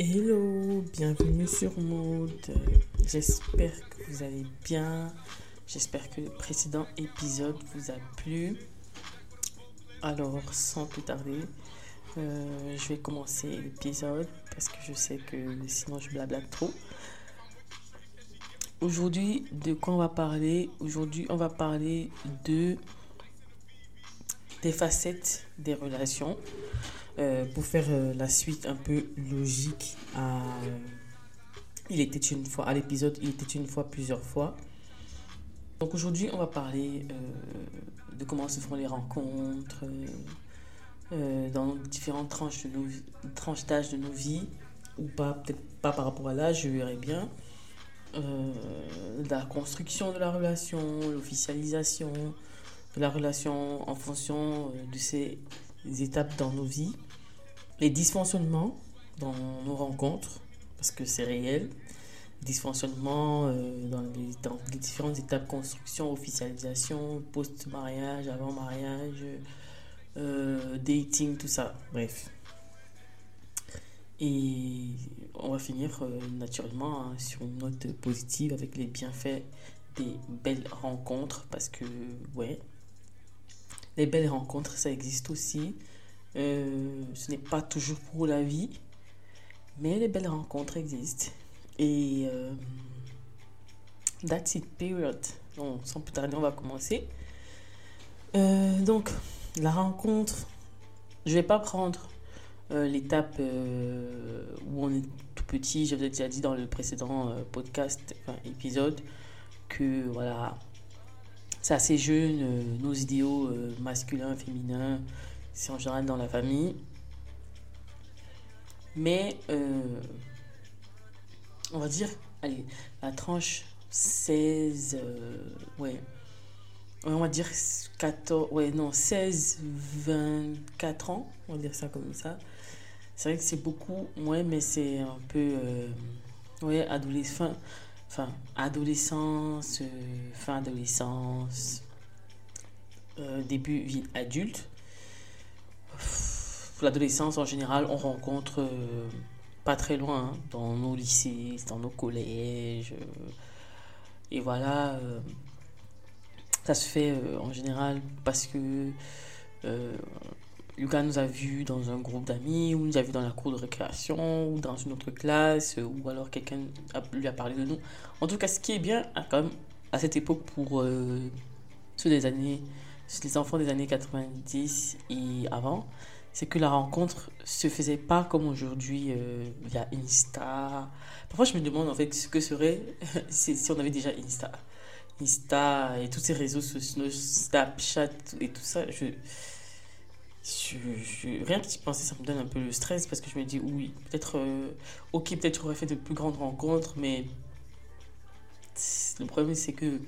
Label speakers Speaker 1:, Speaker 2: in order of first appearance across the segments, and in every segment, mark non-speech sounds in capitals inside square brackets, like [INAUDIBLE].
Speaker 1: Hello, bienvenue sur Mode. J'espère que vous allez bien. J'espère que le précédent épisode vous a plu. Alors, sans plus tarder, euh, je vais commencer l'épisode parce que je sais que sinon je blablate trop. Aujourd'hui, de quoi on va parler? Aujourd'hui, on va parler de des facettes des relations. Euh, pour faire euh, la suite un peu logique à euh, Il était une fois, à l'épisode Il était une fois, plusieurs fois. Donc aujourd'hui, on va parler de comment se font les rencontres dans différentes tranches de nos tranches d'âge de nos vies, ou pas, peut-être pas par rapport à l'âge, je verrai bien. la construction de la relation, l'officialisation de la relation en fonction de ces étapes dans nos vies les dysfonctionnements dans nos rencontres, parce que c'est réel, dysfonctionnements euh, dans, les, différentes étapes construction, officialisation, post-mariage, avant-mariage, euh, dating, tout ça, bref. Et on va finir euh, naturellement hein, sur une note positive avec les bienfaits des belles rencontres, parce que, ouais, les belles rencontres, ça existe aussi. Euh, ce n'est pas toujours pour la vie, mais les belles rencontres existent. Et euh, that's it, period. Donc, sans plus tarder, on va commencer. Euh, donc, la rencontre, je vais pas prendre l'étape où on est tout petit. J'avais déjà dit dans le précédent podcast, enfin, épisode, que voilà, c'est assez jeune, nos idéaux masculins, féminins c'est en général dans la famille. Mais euh, on va dire, allez, la tranche 16, euh, ouais, on va dire 14, ouais, non, 16, 24 ans, on va dire ça comme ça. C'est vrai que c'est beaucoup, ouais, mais c'est un peu, euh, ouais, adolescence, fin adolescence, début vie adulte l'adolescence en général, on rencontre euh, pas très loin, hein, dans nos lycées, dans nos collèges. Euh, et voilà, euh, ça se fait en général parce que Lucas nous a vus dans un groupe d'amis, ou nous a vus dans la cour de récréation, ou dans une autre classe, ou alors quelqu'un lui a parlé de nous. En tout cas, ce qui est bien, hein, quand même, à cette époque, pour ceux des années, les enfants des années 90 et avant, c'est que la rencontre se faisait pas comme aujourd'hui euh, via Insta. Parfois, je me demande en fait ce que serait [LAUGHS] si, on avait déjà Insta. Insta et tous ces réseaux sociaux, Snapchat et tout ça. Rien que d'y penser, ça me donne un peu le stress parce que je me dis oui, peut-être, euh, ok, peut-être j'aurais fait de plus grandes rencontres, mais le problème c'est que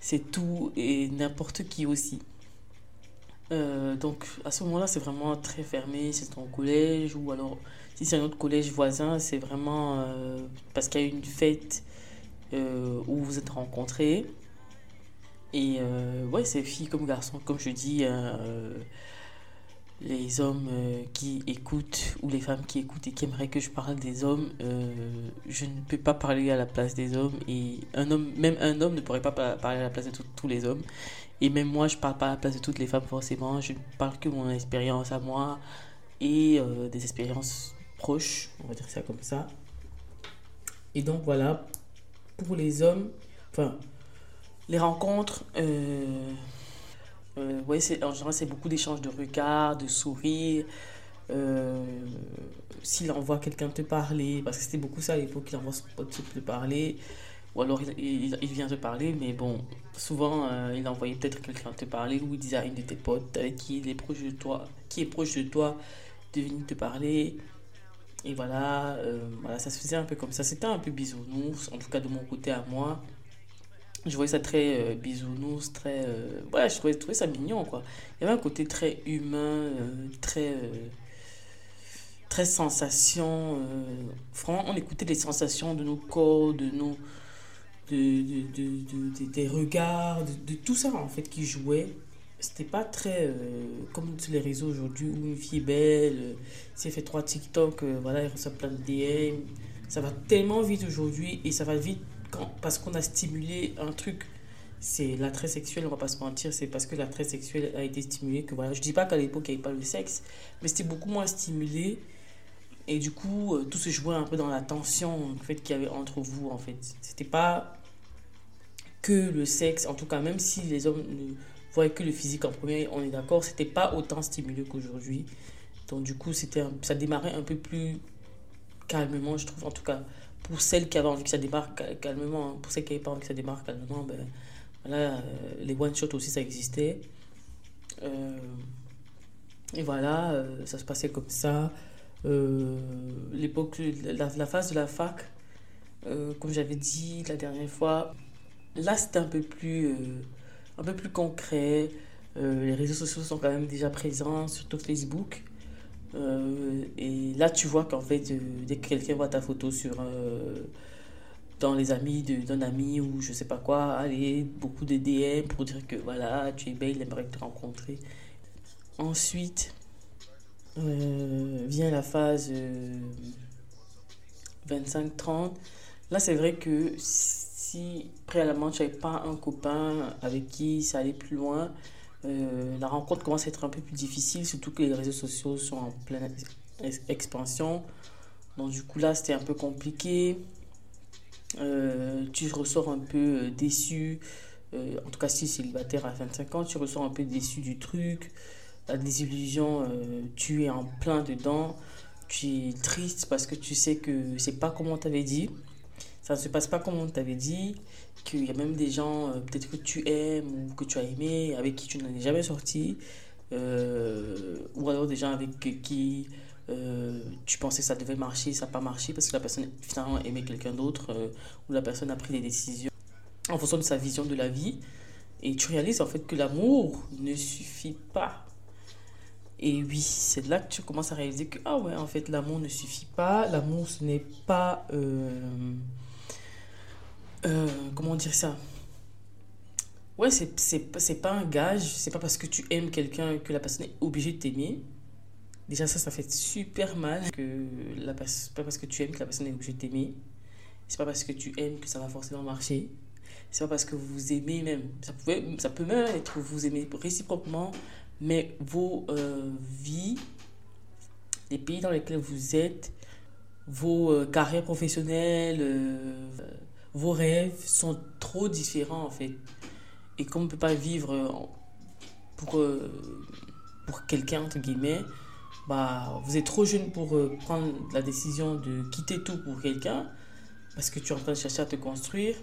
Speaker 1: c'est tout et n'importe qui aussi. Euh, donc à ce moment-là, c'est vraiment très fermé, c'est ton collège, ou alors si c'est un autre collège voisin, c'est vraiment euh, parce qu'il y a une fête euh, où vous êtes rencontrés. Et ouais, c'est filles comme garçons, comme je dis, les hommes qui écoutent ou les femmes qui écoutent et qui aimeraient que je parle des hommes, je ne peux pas parler à la place des hommes et un homme, même un homme ne pourrait pas parler à la place de tous les hommes. Et même moi, je parle pas à la place de toutes les femmes forcément. Je ne parle que mon expérience à moi et euh, des expériences proches, on va dire ça comme ça. Et donc voilà, pour les hommes, enfin, les rencontres, euh, euh en général, c'est beaucoup d'échanges de regards, de sourires. Euh, s'il envoie quelqu'un te parler, parce que c'était beaucoup ça à l'époque, il envoie son pote te parler, ou alors il, vient te parler, mais bon, souvent euh, il envoyait peut-être quelqu'un te parler ou il disait à une de tes potes avec qui il est proche de toi, qui est proche de toi, de venir te parler. Et voilà, euh, voilà, ça se faisait un peu comme ça. C'était un peu bisounours, en tout cas de mon côté à moi. Je voyais ça très euh, bisounours, très. je trouvais, je trouvais, ça mignon, quoi. Il y avait un côté très humain, très très sensation. franchement, on écoutait les sensations de nos corps, de nos, de, de, de, des regards, de, tout ça en fait qui jouait c'était pas très comme sur les réseaux aujourd'hui où une fille belle, si elle fait trois TikTok, voilà, elle reçoit plein de DM. Ça va tellement vite aujourd'hui et ça va vite parce qu'on a stimulé un truc c'est l'attrait sexuel, on va pas se mentir, c'est parce que l'attrait sexuel a été stimulé que voilà, je dis pas qu'à l'époque il n'y avait pas le sexe, mais c'était beaucoup moins stimulé et du coup euh, tout se jouait un peu dans la tension en fait qu'il y avait entre vous en fait. C'était pas que le sexe, en tout cas même si les hommes ne voyaient que le physique en premier, on est d'accord, c'était pas autant stimulé qu'aujourd'hui. Donc du coup, c'était ça démarrait un peu plus calmement, je trouve en tout cas pour celles qui avaient envie que ça démarre calmement, hein. pour celles qui n'avaient pas envie que ça démarre calmement, ben Là, euh, les one-shots aussi, ça existait. Euh, et voilà, ça se passait comme ça. L'époque, la, phase de la fac, comme j'avais dit la dernière fois, là c'était un peu plus, un peu plus concret. les réseaux sociaux sont quand même déjà présents, surtout Facebook. et là, tu vois qu'en fait, dès que quelqu'un voit ta photo sur dans les amis d'un ami ou je sais pas quoi, allez, beaucoup de DM pour dire que voilà, tu es belle, il aimerait te rencontrer. Ensuite, euh, vient la phase 25-30. Euh, Là, c'est vrai que si préalablement tu n'avais pas un copain avec qui ça allait plus loin, euh, la rencontre commence à être un peu plus difficile, surtout que les réseaux sociaux sont en pleine expansion. Donc du coup là, c'était un peu compliqué. Tu ressors un peu déçu. En tout cas, si célibataire à 25 ans, tu ressors un peu déçu du truc. La désillusion, tu es en plein dedans. Tu es triste parce que tu sais que c'est pas comme on t'avait dit. Ça ne se passe pas comme on t'avait dit. Qu'il y a même des gens, peut-être que tu aimes ou que tu as aimé, avec qui tu n'en es jamais sorti. ou alors des gens avec qui euh, tu pensais que ça devait marcher, ça n'a pas marché parce que la personne finalement aimait quelqu'un d'autre euh, ou la personne a pris des décisions en fonction de sa vision de la vie. Et tu réalises en fait que l'amour ne suffit pas. Et oui, c'est là que tu commences à réaliser que, ah ouais, en fait, l'amour ne suffit pas. L'amour, ce n'est pas... Euh, comment dire ça? Ouais, c'est pas un gage. C'est pas parce que tu aimes quelqu'un que la personne est obligée de t'aimer. Déjà, ça, ça fait super mal que la pas parce que tu aimes que la personne est obligée de t'aimer. C'est pas parce que tu aimes que ça va forcément marcher. C'est pas parce que vous aimez même. Ça, pouvait, ça peut même être que vous aimez réciproquement, mais vos euh, vies, les pays dans lesquels vous êtes, vos euh, carrières professionnelles, euh, vos rêves sont trop différents en fait. Et qu'on ne peut pas vivre pour, pour quelqu'un, entre guillemets, bah, vous êtes trop jeune pour prendre la décision de quitter tout pour quelqu'un, parce que tu es en train de chercher à te construire.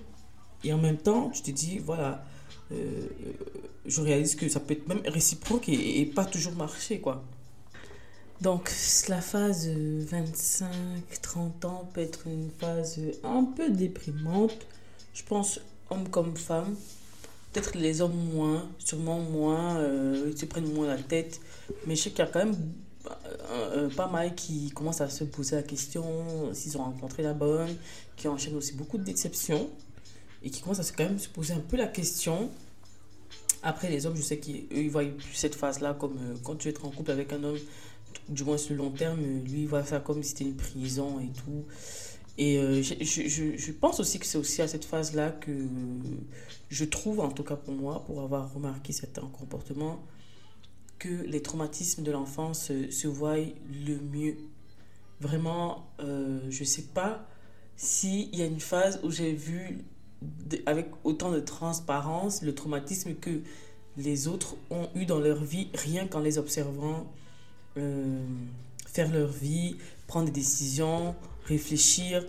Speaker 1: Et en même temps, tu te dis, voilà, je réalise que ça peut être même réciproque et, pas toujours marcher, quoi. Donc, la phase 25-30 ans peut être une phase un peu déprimante. Je pense, homme comme femme. Peut-être les hommes moins, sûrement moins, euh, ils se prennent moins la tête. Mais je sais qu'il y a quand même euh, pas mal qui commencent à se poser la question s'ils ont rencontré la bonne, qui enchaînent aussi beaucoup de déceptions et qui commencent à se, quand même se poser un peu la question. Après, les hommes, je sais qu'eux, ils voient plus cette phase-là comme euh, quand tu es en couple avec un homme, du moins sur le long terme, lui, il voit ça comme si c'était une prison et tout. Et euh, je, pense aussi que c'est aussi à cette phase-là que je trouve, en tout cas pour moi, pour avoir remarqué certains comportements, que les traumatismes de l'enfance se, voient le mieux. Vraiment, euh, je ne sais pas s'il y a une phase où j'ai vu avec autant de transparence le traumatisme que les autres ont eu dans leur vie, rien qu'en les observant euh, faire leur vie, prendre des décisions, réfléchir,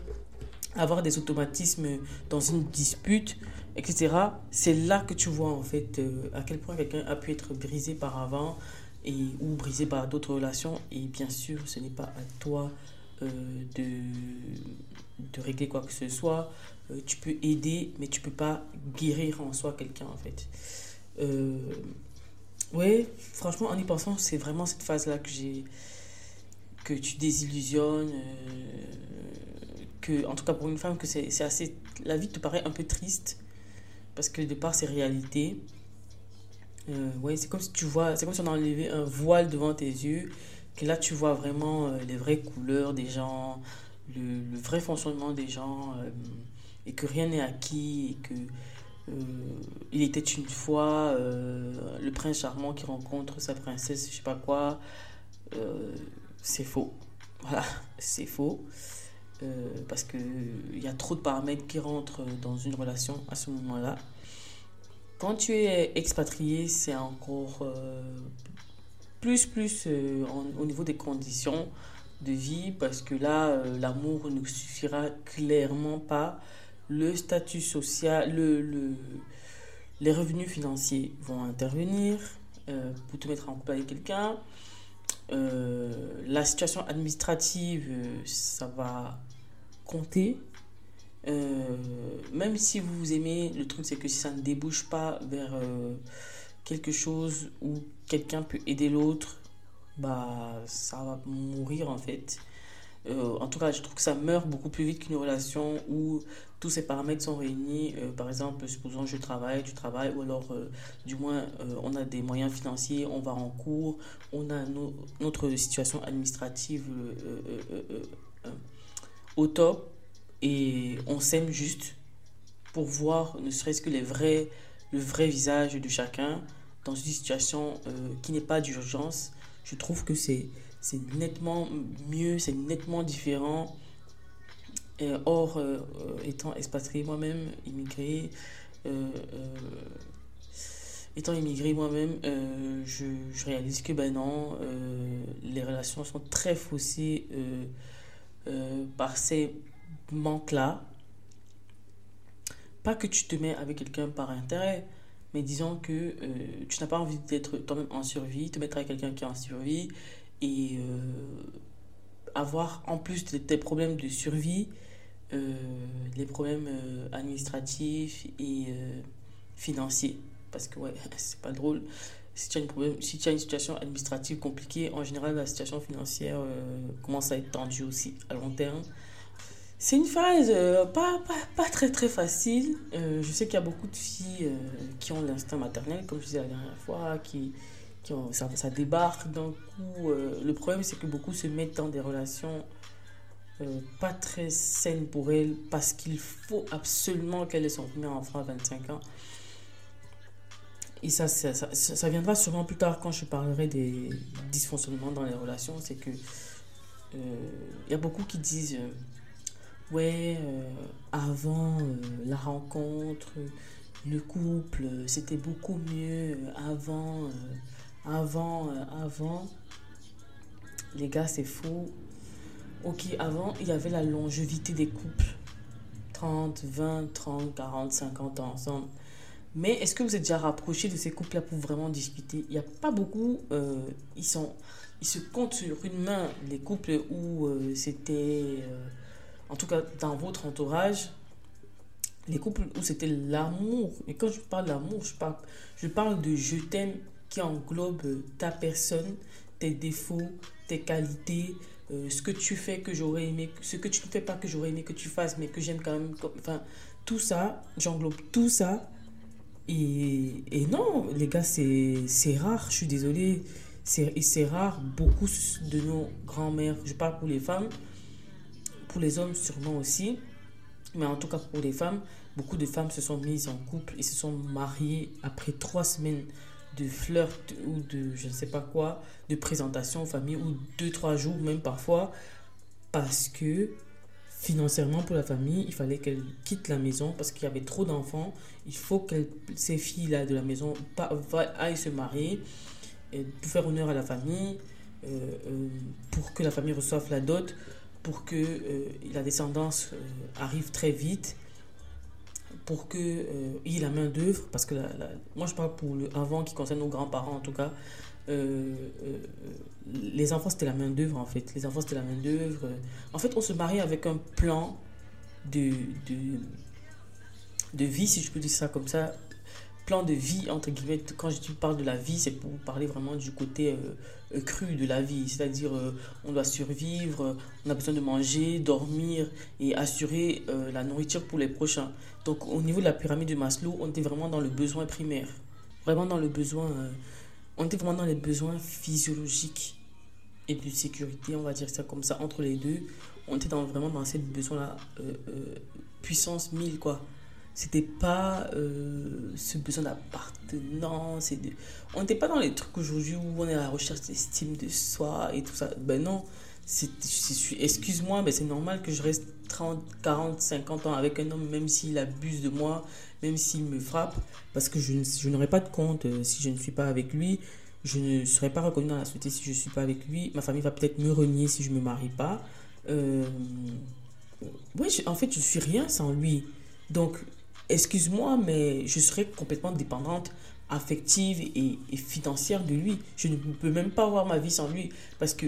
Speaker 1: avoir des automatismes dans une dispute etc. C'est là que tu vois en fait euh, à quel point quelqu'un a pu être brisé par avant et, ou brisé par d'autres relations. Et bien sûr, ce n'est pas à toi euh, de, de régler quoi que ce soit. Euh, tu peux aider, mais tu peux pas guérir en soi quelqu'un en fait. ouais, franchement, en y pensant, c'est vraiment cette phase-là que j'ai que tu désillusionnes, que, en tout cas pour une femme, que c'est assez. La vie te paraît un peu triste parce que de par ces réalités, Euh, ouais, c'est comme si tu vois, c'est comme si on enlevait un voile devant tes yeux, que là tu vois vraiment euh, les vraies couleurs des gens, le, vrai fonctionnement des gens, euh, et que rien n'est acquis, et que il était une fois le prince charmant qui rencontre sa princesse, je sais pas quoi. c'est faux. [LAUGHS] Voilà, c'est faux. parce qu'il y a trop de paramètres qui rentrent dans une relation à ce moment-là. Quand tu es expatrié, c'est encore euh, plus, plus euh, au niveau des conditions de vie, parce que là, euh, l'amour ne suffira clairement pas. Le statut social, le, le les revenus financiers vont intervenir pour te mettre en couple avec quelqu'un. la situation administrative, ça va compter euh, même si vous vous aimez, le truc c'est que si ça ne débouche pas vers euh, quelque chose où quelqu'un peut aider l'autre, bah ça va mourir en fait. Euh, en tout cas, je trouve que ça meurt beaucoup plus vite qu'une relation où tous ces paramètres sont réunis. par exemple, supposons je travaille, tu travailles, ou alors du moins on a des moyens financiers, on va en cours, on a notre situation administrative au top et on s'aime juste pour voir ne serait-ce que le vrai visage de chacun dans une situation euh, qui n'est pas d'urgence. Je trouve que c'est nettement mieux, c'est nettement différent. Et or, euh, euh, étant expatrié moi-même, immigré, étant immigré moi-même, je, réalise que ben non, les relations sont très faussées par ces manque-là, pas que tu te mets avec quelqu'un par intérêt, mais disons que euh, tu n'as pas envie d'être toi-même en survie, te mettre avec quelqu'un qui est en survie et euh, avoir en plus de tes problèmes de survie, euh, les problèmes administratifs et financiers. Parce que ouais, [LAUGHS] c'est pas drôle. Si tu, as une problème, si tu as une situation administrative compliquée, en général, la situation financière commence à être tendue aussi à long terme. C'est une phase euh, pas, pas, pas, très très facile. Euh, je sais qu'il y a beaucoup de filles euh, qui ont l'instinct maternel, comme je disais la dernière fois, qui, ça, ça débarque d'un coup. le problème, c'est que beaucoup se mettent dans des relations pas très saines pour elles parce qu'il faut absolument qu'elles aient son premier enfant à 25 ans. Et ça ça, ça, viendra sûrement plus tard quand je parlerai des dysfonctionnements dans les relations. C'est que il y a beaucoup qui disent ouais, euh, avant euh, la rencontre, le couple, c'était beaucoup mieux avant, euh, avant, avant. Les gars, c'est faux. Ok, avant, il y avait la longévité des couples. 30, 20, 30, 40, 50 ans ensemble. Mais est-ce que vous êtes déjà rapproché de ces couples-là pour vraiment discuter? Il n'y a pas beaucoup. ils, sont, ils se comptent sur une main les couples où c'était en tout cas dans votre entourage, les couples où c'était l'amour. Et quand je parle d'amour, je parle, je parle de je t'aime qui englobe ta personne, tes défauts, tes qualités, euh, ce que tu fais que j'aurais aimé, ce que tu ne fais pas que j'aurais aimé que tu fasses, mais que j'aime quand même. Enfin, tout ça, j'englobe tout ça. Et, et non, les gars, c'est rare, je suis désolée. C'est rare. Beaucoup de nos grands-mères, je parle pour les femmes, pour les hommes, sûrement aussi. Mais en tout cas, pour les femmes, beaucoup de femmes se sont mises en couple et se sont mariées après trois semaines de flirt ou de je ne sais pas quoi, de présentation en famille ou deux, trois jours même parfois, parce que financièrement pour la famille, il fallait qu'elle quitte la maison parce qu'il y avait trop d'enfants. Il faut que ces filles-là de la maison aillent se marier pour faire honneur à la famille, euh, euh, pour que la famille reçoive la dot pour que euh, la descendance arrive très vite, pour qu'il euh, y ait la main d'œuvre, parce que moi je parle pour le avant qui concerne nos grands-parents en tout cas, les enfants c'était la main d'œuvre en fait, les enfants c'était la main d'œuvre. En fait on se marie avec un plan de, de, de vie, si je peux dire ça comme ça, plan de vie, entre guillemets, quand je parle de la vie, c'est pour parler vraiment du côté euh, euh, cru de la vie. C'est-à-dire, euh, on doit survivre, on a besoin de manger, dormir et assurer la nourriture pour les prochains. Donc, au niveau de la pyramide de Maslow, on était vraiment dans le besoin primaire. vraiment dans le besoin. euh, on était vraiment dans les besoins physiologiques et de sécurité, on va dire ça comme ça, entre les deux. On était vraiment dans cette besoin-là, euh, euh, puissance 1000, quoi. C'était pas ce besoin d'appartenance. On n'était pas dans les trucs aujourd'hui où on est à la recherche d'estime de soi et tout ça. Ben non, excuse-moi, mais c'est normal que je reste 30, 40, 50 ans avec un homme, même s'il abuse de moi, même s'il me frappe, parce que je, ne- je n'aurai pas de compte euh, si je ne suis pas avec lui. Je ne serai pas reconnu dans la société si je ne suis pas avec lui. Ma famille va peut-être me renier si je ne me marie pas. Euh, en fait, je suis rien sans lui. Donc, excuse-moi, mais je serais complètement dépendante affective et, financière de lui. Je ne peux même pas avoir ma vie sans lui. Parce que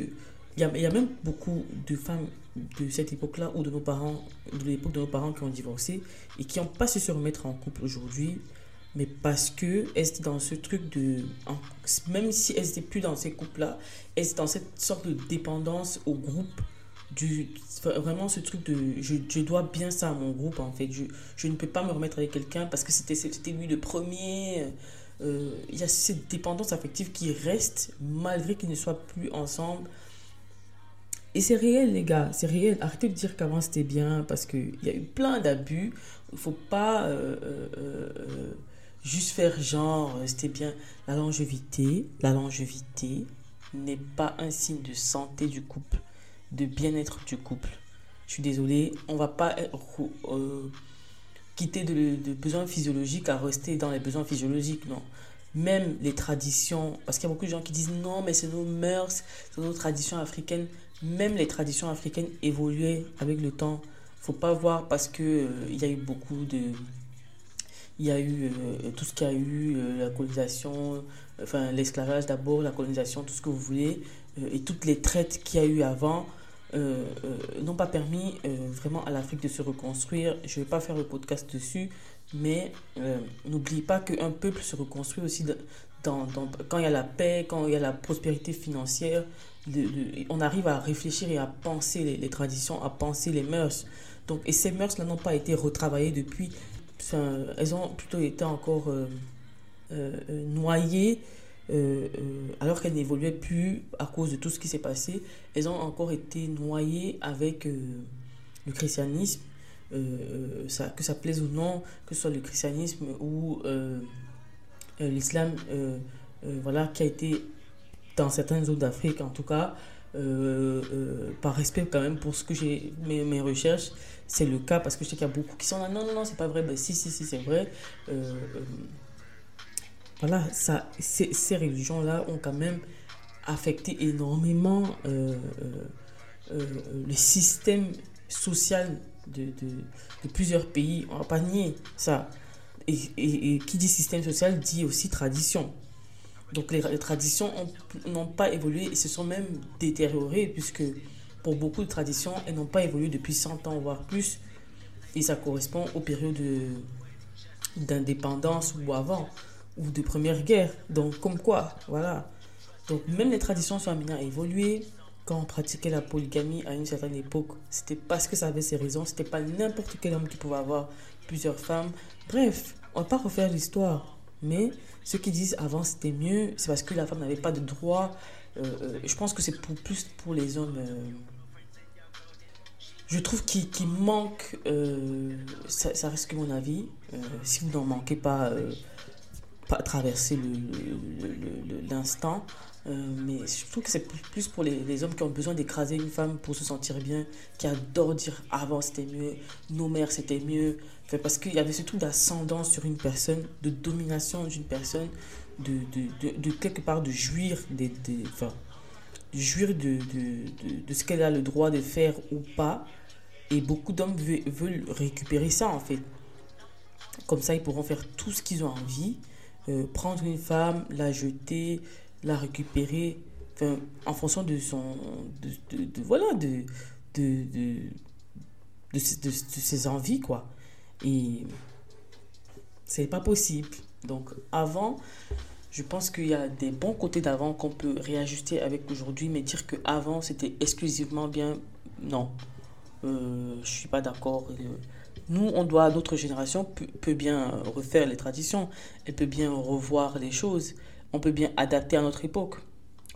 Speaker 1: il y a même beaucoup de femmes de cette époque-là ou de nos parents, de l'époque de nos parents qui ont divorcé et qui n'ont pas su se remettre en couple aujourd'hui. Mais parce que elles étaient dans ce truc de. même si elles n'étaient plus dans ces couples-là, elles étaient dans cette sorte de dépendance au groupe du vraiment ce truc de je, dois bien ça à mon groupe en fait je, je ne peux pas me remettre avec quelqu'un parce que c'était c'était lui le premier Euh, il y a cette dépendance affective qui reste malgré qu'ils ne soient plus ensemble et c'est réel les gars c'est réel arrêtez de dire qu'avant c'était bien parce que il y a eu plein d'abus il faut pas euh, euh, euh, juste faire genre c'était bien la longévité la longévité n'est pas un signe de santé du couple de bien-être du couple. Je suis désolée, on va pas quitter de, de besoins physiologiques à rester dans les besoins physiologiques, non. Même les traditions, parce qu'il y a beaucoup de gens qui disent non, mais c'est nos mœurs, c'est nos traditions africaines. Même les traditions africaines évoluaient avec le temps. Faut pas voir parce que euh, il y a eu beaucoup de, il y a eu euh, tout ce qu'il y a eu, euh, la colonisation, enfin l'esclavage d'abord, la colonisation, tout ce que vous voulez, et toutes les traites qu'il y a eu avant n'ont pas permis vraiment à l'Afrique de se reconstruire. Je ne vais pas faire le podcast dessus, mais n'oublie pas qu'un peuple se reconstruit aussi quand il y a la paix, quand il y a la prospérité financière. On arrive à réfléchir et à penser les, traditions, à penser les mœurs. Donc, et ces mœurs-là n'ont pas été retravaillées depuis. Elles ont plutôt été encore euh, euh, euh, noyées alors qu'elles n'évoluaient plus à cause de tout ce qui s'est passé, elles ont encore été noyées avec le christianisme, que ça plaise ou non, que ce soit le christianisme ou l'islam, voilà, qui a été dans certaines zones d'Afrique en tout cas, euh, euh, par respect quand même pour ce que j'ai, mes, mes recherches, c'est le cas parce que je sais qu'il y a beaucoup qui sont là, non, non, non, c'est pas vrai, ben si, si, si, c'est vrai. Euh, voilà, ça, ces, religions-là ont quand même affecté énormément le système social de, plusieurs pays. On va pas nier ça. Et qui dit système social dit aussi tradition. Donc les, traditions ont- n'ont pas évolué et se sont même détériorées puisque pour beaucoup de traditions, elles n'ont pas évolué depuis 100 ans, voire plus. Et ça correspond aux périodes de- d'indépendance ou avant, ou de première guerre. Donc comme quoi, voilà. Donc même les traditions sont amenées à évoluer. Quand on pratiquait la polygamie à une certaine époque, c'était parce que ça avait ses raisons. C'était pas n'importe quel homme qui pouvait avoir plusieurs femmes. Bref, on va pas refaire l'histoire. Mais ceux qui disent avant c'était mieux, c'est parce que la femme n'avait pas de droit. Euh, euh, je pense que c'est pour, plus pour les hommes. euh, je trouve qu'il manque, ça, reste que mon avis, si vous n'en manquez pas, pas traverser l'instant, mais je trouve que c'est plus- pour les hommes qui ont besoin d'écraser une femme pour se sentir bien, qui adorent dire avant c'était mieux, nos mères c'était mieux, Parce qu'il y avait ce truc d'ascendance sur une personne, de domination d'une personne, de, de, de, quelque part de jouir des, des, enfin, de jouir de, de, ce qu'elle a le droit de faire ou pas. Et beaucoup d'hommes veulent, récupérer ça en fait. Comme ça, ils pourront faire tout ce qu'ils ont envie. Euh, prendre une femme, la jeter, la récupérer, en fonction de son. De, de- de- de, de- de ses envies, quoi. Et c'est pas possible. Donc, avant, je pense qu'il y a des bons côtés d'avant qu'on peut réajuster avec aujourd'hui, mais dire que avant c'était exclusivement bien, non. Euh, je suis pas d'accord. Euh, nous, on doit, notre génération peut, bien refaire les traditions, elle peut bien revoir les choses, on peut bien adapter à notre époque.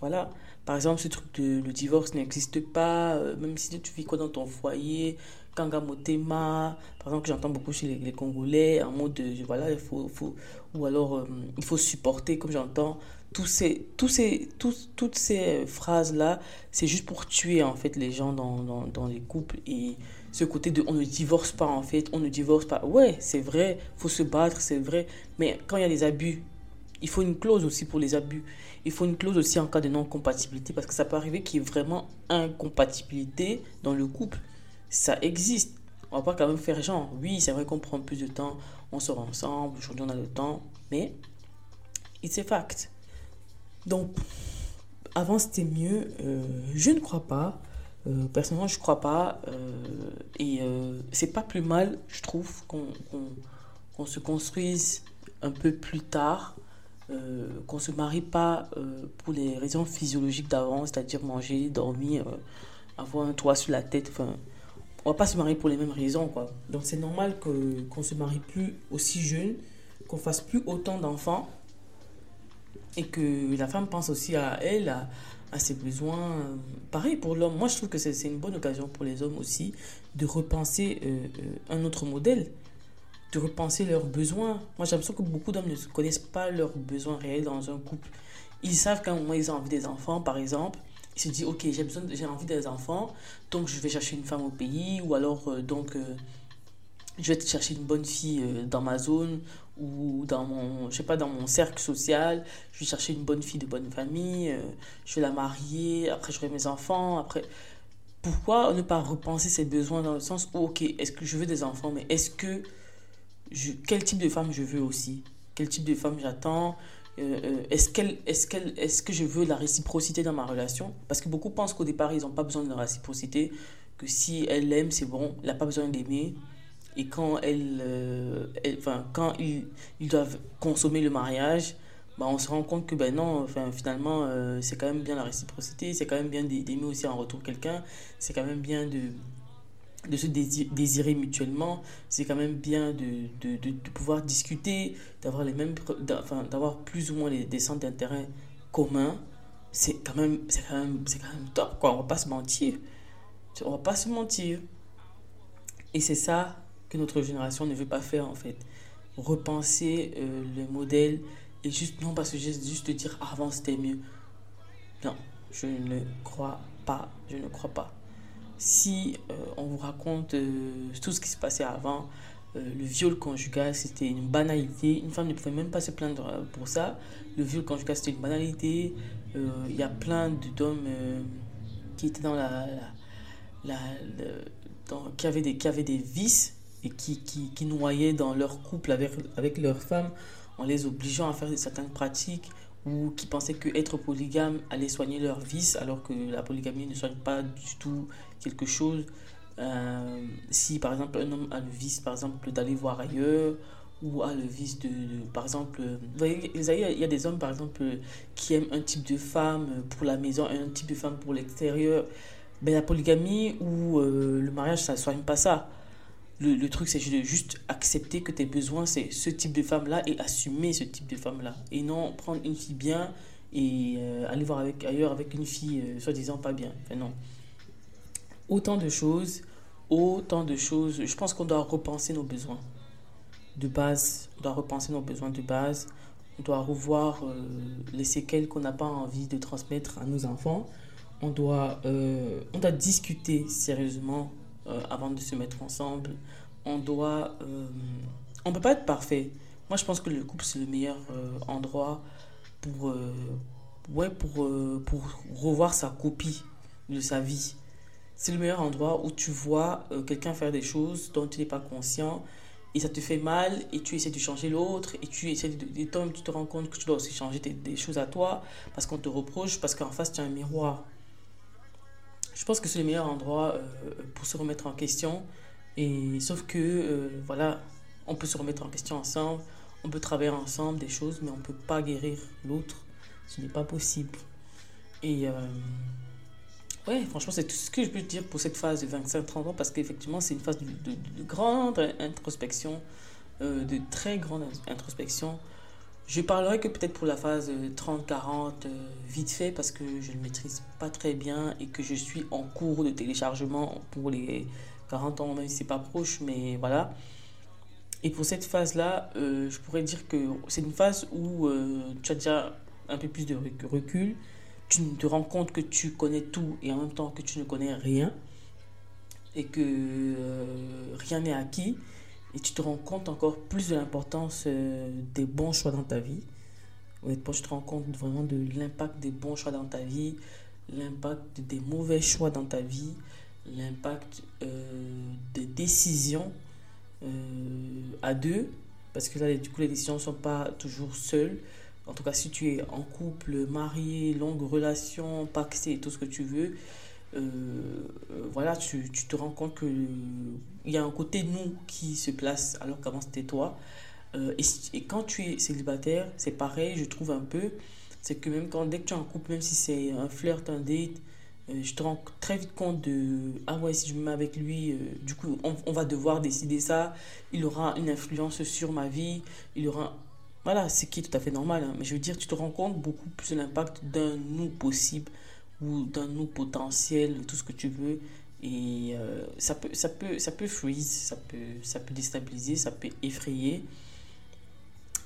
Speaker 1: Voilà. Par exemple, ce truc de le divorce n'existe pas, euh, même si tu vis quoi dans ton foyer, Kanga Motema, par exemple, que j'entends beaucoup chez les, Congolais, en mode de, voilà, il faut, faut ou alors euh, il faut supporter, comme j'entends, tous ces, tous ces, tous, toutes ces phrases-là, c'est juste pour tuer en fait les gens dans, dans, dans les couples et ce côté de on ne divorce pas en fait, on ne divorce pas. Ouais, c'est vrai, faut se battre, c'est vrai, mais quand il y a des abus, il faut une clause aussi pour les abus. Il faut une clause aussi en cas de non-compatibilité parce que ça peut arriver qu'il y ait vraiment incompatibilité dans le couple. Ça existe. On va pas quand même faire genre, oui, c'est vrai qu'on prend plus de temps, on sort ensemble, aujourd'hui on a le temps, mais it's a fact. Donc, avant c'était mieux, euh, je ne crois pas. Euh, personnellement, je crois pas. Euh, et c'est pas plus mal, je trouve, qu'on se construise un peu plus tard euh, qu'on se marie pas euh, pour les raisons physiologiques d'avant, c'est-à-dire manger, dormir, euh, avoir un toit sur la tête. Enfin, on va pas se marier pour les mêmes raisons, quoi. Donc c'est normal que qu'on se marie plus aussi jeune, qu'on fasse plus autant d'enfants et que la femme pense aussi à elle, à, ses besoins. Pareil pour l'homme. Moi, je trouve que c'est une bonne occasion pour les hommes aussi de repenser un autre modèle de repenser leurs besoins. Moi, j'ai l'impression que beaucoup d'hommes ne connaissent pas leurs besoins réels dans un couple. Ils savent qu'à un moment, ils ont envie des enfants, par exemple. Ils se disent, OK, j'ai besoin, j'ai envie des enfants, donc je vais chercher une femme au pays, ou alors, euh, donc, euh, je vais chercher une bonne fille euh, dans ma zone, ou dans mon, je sais pas, dans mon cercle social. Je vais chercher une bonne fille de bonne famille, je vais la marier, après, j'aurai mes enfants, après. Pourquoi ne pas repenser ses besoins dans le sens où, ok, est-ce que je veux des enfants, mais est-ce que quel type de femme je veux aussi, quel type de femme j'attends, euh, euh, est-ce qu'elle, est-ce qu'elle, est-ce que je veux la réciprocité dans ma relation? Parce que beaucoup pensent qu'au départ ils n'ont pas besoin de la réciprocité, que si elle l'aime c'est bon, elle n'a pas besoin d'aimer. Et quand elle, euh, enfin quand ils, doivent consommer le mariage, bah on se rend compte que ben non, finalement c'est quand même bien la réciprocité, c'est quand même bien d'aimer aussi en retour quelqu'un, c'est quand même bien de de se désirer mutuellement, c'est quand même bien de, de, de, pouvoir discuter, d'avoir les mêmes, enfin, d'avoir plus ou moins les, des centres d'intérêt communs. C'est quand même, c'est quand même, c'est quand même top, quoi. On va pas se mentir. On va pas se mentir. Et c'est ça que notre génération ne veut pas faire, en fait. Repenser euh, le modèle et juste, non, parce que juste, juste dire ah, avant c'était mieux. Non, je ne crois pas. Je ne crois pas si euh, on vous raconte euh, tout ce qui se passait avant, euh, le viol conjugal, c'était une banalité. Une femme ne pouvait même pas se plaindre pour ça. Le viol conjugal, c'était une banalité. Il y a plein d'hommes qui qui, avaient des, vices et qui, noyaient dans leur couple avec, avec leur femme en les obligeant à faire certaines pratiques ou qui pensaient que être polygame allait soigner leur vice alors que la polygamie ne soigne pas du tout quelque chose. Euh, si par exemple un homme a le vice par exemple d'aller voir ailleurs ou a le vice de, par exemple vous voyez il y a des hommes par exemple qui aiment un type de femme pour la maison un type de femme pour l'extérieur. Ben la polygamie ou euh, le mariage ça ne soigne pas ça. Le, truc c'est juste accepter que tes besoins c'est ce type de femme là et assumer ce type de femme là et non prendre une fille bien et euh, aller voir avec ailleurs avec une fille soi-disant pas bien. Enfin non autant de choses, autant de choses. Je pense qu'on doit repenser nos besoins de base. On doit repenser nos besoins de base. On doit revoir euh, les séquelles qu'on n'a pas envie de transmettre à nos enfants. On doit, euh, on doit discuter sérieusement euh, avant de se mettre ensemble. On doit... on ne peut pas être parfait. Moi, je pense que le couple, c'est le meilleur endroit pour, ouais, pour, pour revoir sa copie de sa vie c'est le meilleur endroit où tu vois euh, quelqu'un faire des choses dont tu n'es pas conscient et ça te fait mal et tu essaies de changer l'autre et tu essaies de, de, de, tu te rends compte que tu dois aussi changer des, choses à toi parce qu'on te reproche, parce qu'en face tu as un miroir. Je pense que c'est le meilleur endroit euh, pour se remettre en question et sauf que euh, voilà, on peut se remettre en question ensemble, on peut travailler ensemble des choses mais on ne peut pas guérir l'autre, ce n'est pas possible. Et franchement, c'est tout ce que je peux dire pour cette phase de 25-30 ans parce qu'effectivement, c'est une phase de, de, grande introspection, euh, de très grande introspection. Je parlerai que peut-être pour la phase 30-40, euh, vite fait, parce que je ne maîtrise pas très bien et que je suis en cours de téléchargement pour les 40 ans, même si c'est pas proche, mais voilà. Et pour cette phase-là, euh, je pourrais dire que c'est une phase où tu as déjà un peu plus de recul, tu te rends compte que tu connais tout et en même temps que tu ne connais rien et que euh, rien n'est acquis et tu te rends compte encore plus de l'importance euh, des bons choix dans ta vie. Honnêtement, tu te rends compte vraiment de l'impact des bons choix dans ta vie, l'impact des mauvais choix dans ta vie, l'impact euh, des décisions à deux, parce que là, du coup, les décisions ne sont pas toujours seules en tout cas si tu es en couple, marié, longue relation, paxé, tout ce que tu veux, euh, euh, voilà, tu, te rends compte qu'il y a un côté nous qui se place alors qu'avant c'était toi. Euh, et, et, quand tu es célibataire, c'est pareil, je trouve un peu. C'est que même quand, dès que tu es en couple, même si c'est un flirt, un date, je te rends très vite compte de ah ouais si je me mets avec lui du coup on, on, va devoir décider ça il aura une influence sur ma vie il aura voilà, ce qui est tout à fait normal. Hein. Mais je veux dire, tu te rends compte beaucoup plus de l'impact d'un nous possible ou d'un nous potentiel, tout ce que tu veux. Et euh, ça, peut, ça, peut, ça peut freeze, ça peut, ça peut déstabiliser, ça peut effrayer.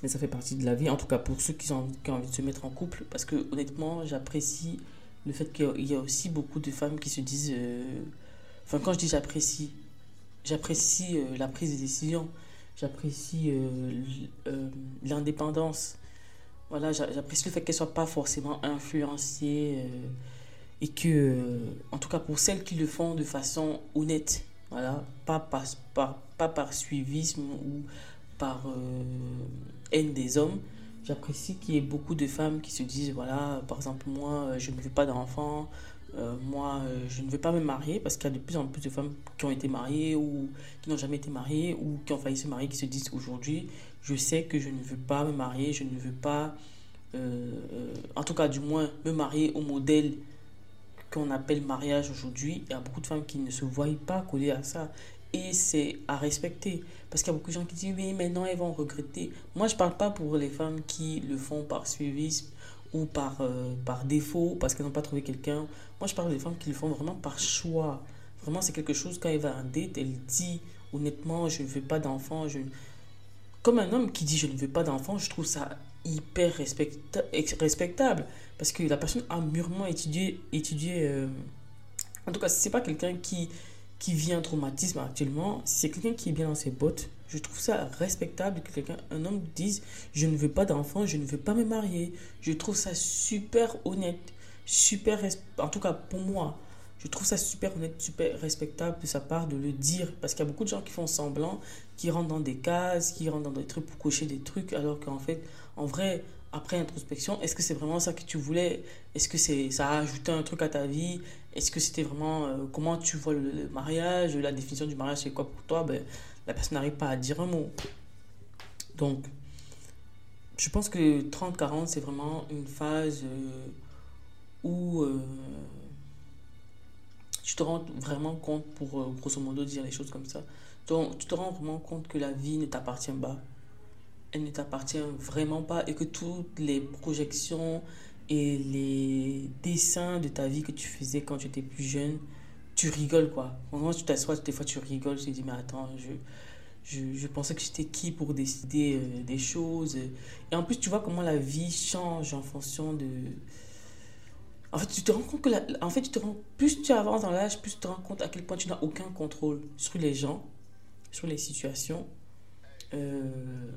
Speaker 1: Mais ça fait partie de la vie, en tout cas pour ceux qui ont, qui ont envie de se mettre en couple. Parce que honnêtement, j'apprécie le fait qu'il y a aussi beaucoup de femmes qui se disent... Euh, enfin, quand je dis j'apprécie, j'apprécie euh, la prise de décision j'apprécie euh, euh, l'indépendance. Voilà, j'apprécie le fait qu'elle soit pas forcément influencée euh, et que, en tout cas pour celles qui le font de façon honnête, voilà, pas par, pas par suivisme ou par haine des hommes, j'apprécie qu'il y ait beaucoup de femmes qui se disent, voilà, par exemple, moi, je ne veux pas d'enfants, euh, moi, euh, je ne veux pas me marier parce qu'il y a de plus en plus de femmes qui ont été mariées ou qui n'ont jamais été mariées ou qui ont failli se marier qui se disent aujourd'hui, je sais que je ne veux pas me marier, je ne veux pas, euh, en tout cas du moins, me marier au modèle qu'on appelle mariage aujourd'hui. Il y a beaucoup de femmes qui ne se voient pas coller à ça. Et c'est à respecter. Parce qu'il y a beaucoup de gens qui disent, oui, mais non, elles vont regretter. Moi, je ne parle pas pour les femmes qui le font par suivisme ou par, euh, par défaut, parce qu'elles n'ont pas trouvé quelqu'un. Moi, je parle des femmes qui le font vraiment par choix. Vraiment, c'est quelque chose, quand elle va en date, elle dit honnêtement, je ne veux pas d'enfant. Je... Comme un homme qui dit je ne veux pas d'enfant, je trouve ça hyper respecta respectable. Parce que la personne a mûrement étudié. étudié euh, En tout cas, ce n'est pas quelqu'un qui, qui vit un traumatisme actuellement, c'est quelqu'un qui est bien dans ses bottes, je trouve ça respectable que quelqu'un, un homme dise je ne veux pas d'enfant, je ne veux pas me marier. Je trouve ça super honnête, super en tout cas pour moi, je trouve ça super honnête, super respectable de sa part de le dire. Parce qu'il y a beaucoup de gens qui font semblant, qui rentrent dans des cases, qui rentrent dans des trucs pour cocher des trucs alors qu'en fait, en vrai, après introspection, est-ce que c'est vraiment ça que tu voulais? Est-ce que c'est ça a ajouté un truc à ta vie? Est-ce que c'était vraiment euh, comment tu vois le, mariage La définition du mariage c'est quoi pour toi? Ben, la personne n'arrive pas à dire un mot. Donc, je pense que 30-40, c'est vraiment une phase euh, où euh, tu te rends vraiment compte, pour grosso modo dire les choses comme ça, tu te rends vraiment compte que la vie ne t'appartient pas. Elle ne t'appartient vraiment pas et que toutes les projections et les dessins de ta vie que tu faisais quand tu étais plus jeune, tu rigoles quoi. Moment tu t'assois, des fois tu rigoles, tu te dis mais attends, je, je, je pensais que j'étais qui pour décider euh, des choses. Et en plus tu vois comment la vie change en fonction de... En fait, tu te rends compte que en fait, tu te rends, plus tu avances dans l'âge, plus tu te rends compte à quel point tu n'as aucun contrôle sur les gens, sur les situations, euh,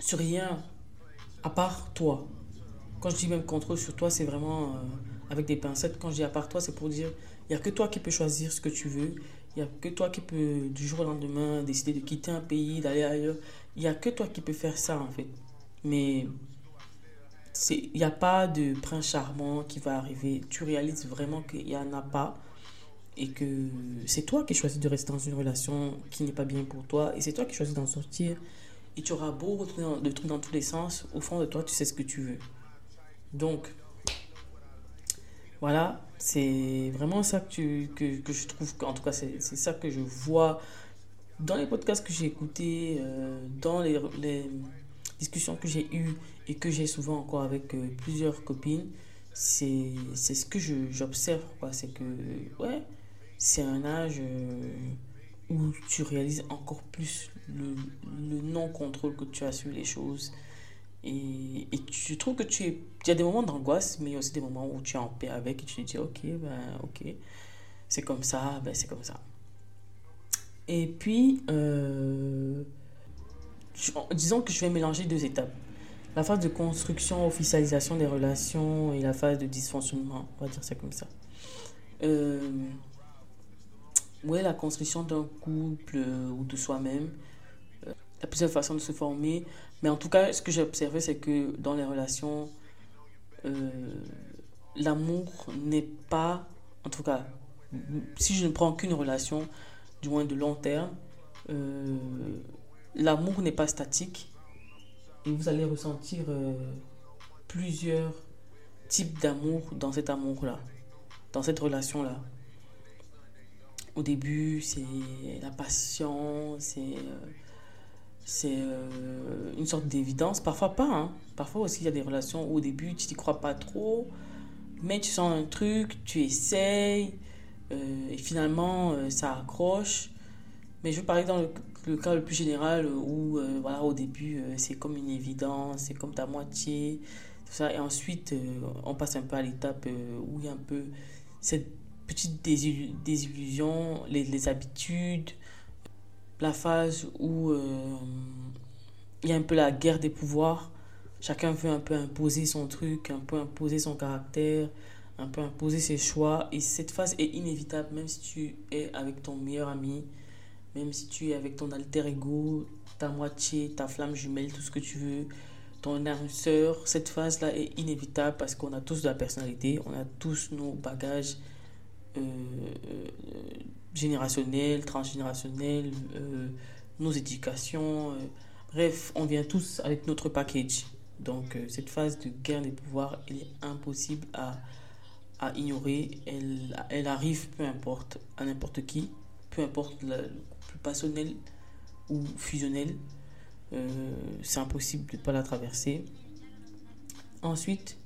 Speaker 1: sur rien, à part toi. Quand je dis même contrôle sur toi, c'est vraiment euh, avec des pincettes. Quand je dis à part toi, c'est pour dire il n'y a que toi qui peux choisir ce que tu veux. Il n'y a que toi qui peux, du jour au lendemain, décider de quitter un pays, d'aller ailleurs. Il n'y a que toi qui peux faire ça, en fait. Mais il n'y a pas de prince charmant qui va arriver. Tu réalises vraiment qu'il n'y en a pas. Et que c'est toi qui choisis de rester dans une relation qui n'est pas bien pour toi. Et c'est toi qui choisis d'en sortir. Et tu auras beau de trucs dans tous les sens. Au fond de toi, tu sais ce que tu veux. Donc, Voilà, c'est vraiment ça que, je trouve, en tout cas, c'est ça que je vois dans les podcasts que j'ai écoutés, euh, dans les, discussions que j'ai eues et que j'ai souvent encore avec euh, plusieurs copines, c'est ce que j'observe. C'est que, ouais, c'est un âge euh, où tu réalises encore plus le non-contrôle que tu as sur les choses. Et, et tu trouves que tu es. Il y a des moments d'angoisse, mais il y a aussi des moments où tu es en paix avec et tu te dis, ok, ben, ok, c'est comme ça, ben, c'est comme ça. Et puis, euh, disons que je vais mélanger deux étapes. La phase de construction, officialisation des relations et la phase de dysfonctionnement, on va dire ça comme ça. Euh, ouais, la construction d'un couple euh, ou de soi-même. Euh, plusieurs façons de se former. Mais en tout cas, ce que j'ai observé, c'est que dans les relations, l'amour n'est pas, en tout cas, si je ne prends qu'une relation, du moins de long terme, euh, l'amour n'est pas statique et vous allez ressentir euh, plusieurs types d'amour dans cet amour-là, dans cette relation-là. Au début, c'est la passion, c'est euh, c'est une sorte d'évidence. Parfois pas. Hein. Parfois aussi, il y a des relations où au début, tu n'y crois pas trop, mais tu sens un truc, tu essayes, euh, et finalement, euh, ça accroche. Mais je veux parler dans le, cas le plus général où, euh, voilà, au début, c'est comme une évidence, c'est comme ta moitié, tout ça. Et ensuite, on passe un peu à l'étape où il y a un peu cette petite désillusion, les habitudes, la phase où il y a un peu la guerre des pouvoirs. Chacun veut un peu imposer son truc, un peu imposer son caractère, un peu imposer ses choix. Et cette phase est inévitable, même si tu es avec ton meilleur ami, même si tu es avec ton alter ego, ta moitié, ta flamme jumelle, tout ce que tu veux, ton âme sœur. Cette phase-là est inévitable parce qu'on a tous de la personnalité, on a tous nos bagages euh, euh, générationnels, transgénérationnels, euh, nos éducations. bref, on vient tous avec notre package. Donc, cette phase de guerre des pouvoirs, elle est impossible à à ignorer. Elle, elle arrive, peu importe, à n'importe qui, peu importe le plus passionnel ou fusionnel. Euh, c'est impossible de ne pas la traverser. Ensuite,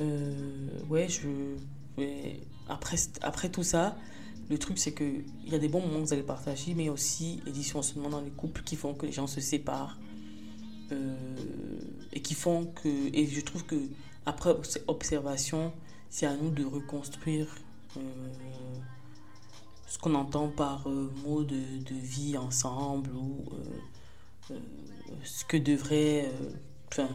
Speaker 1: euh, ouais, je, après, après tout ça, le truc c'est que il y a des bons moments que vous allez partager, mais aussi les dysfonctionnements dans les couples qui font que les gens se séparent euh, et qui font que, et je trouve que après observation, c'est à nous de reconstruire euh, ce qu'on entend par euh, mot de, de, vie ensemble ou euh, ce que devrait. enfin,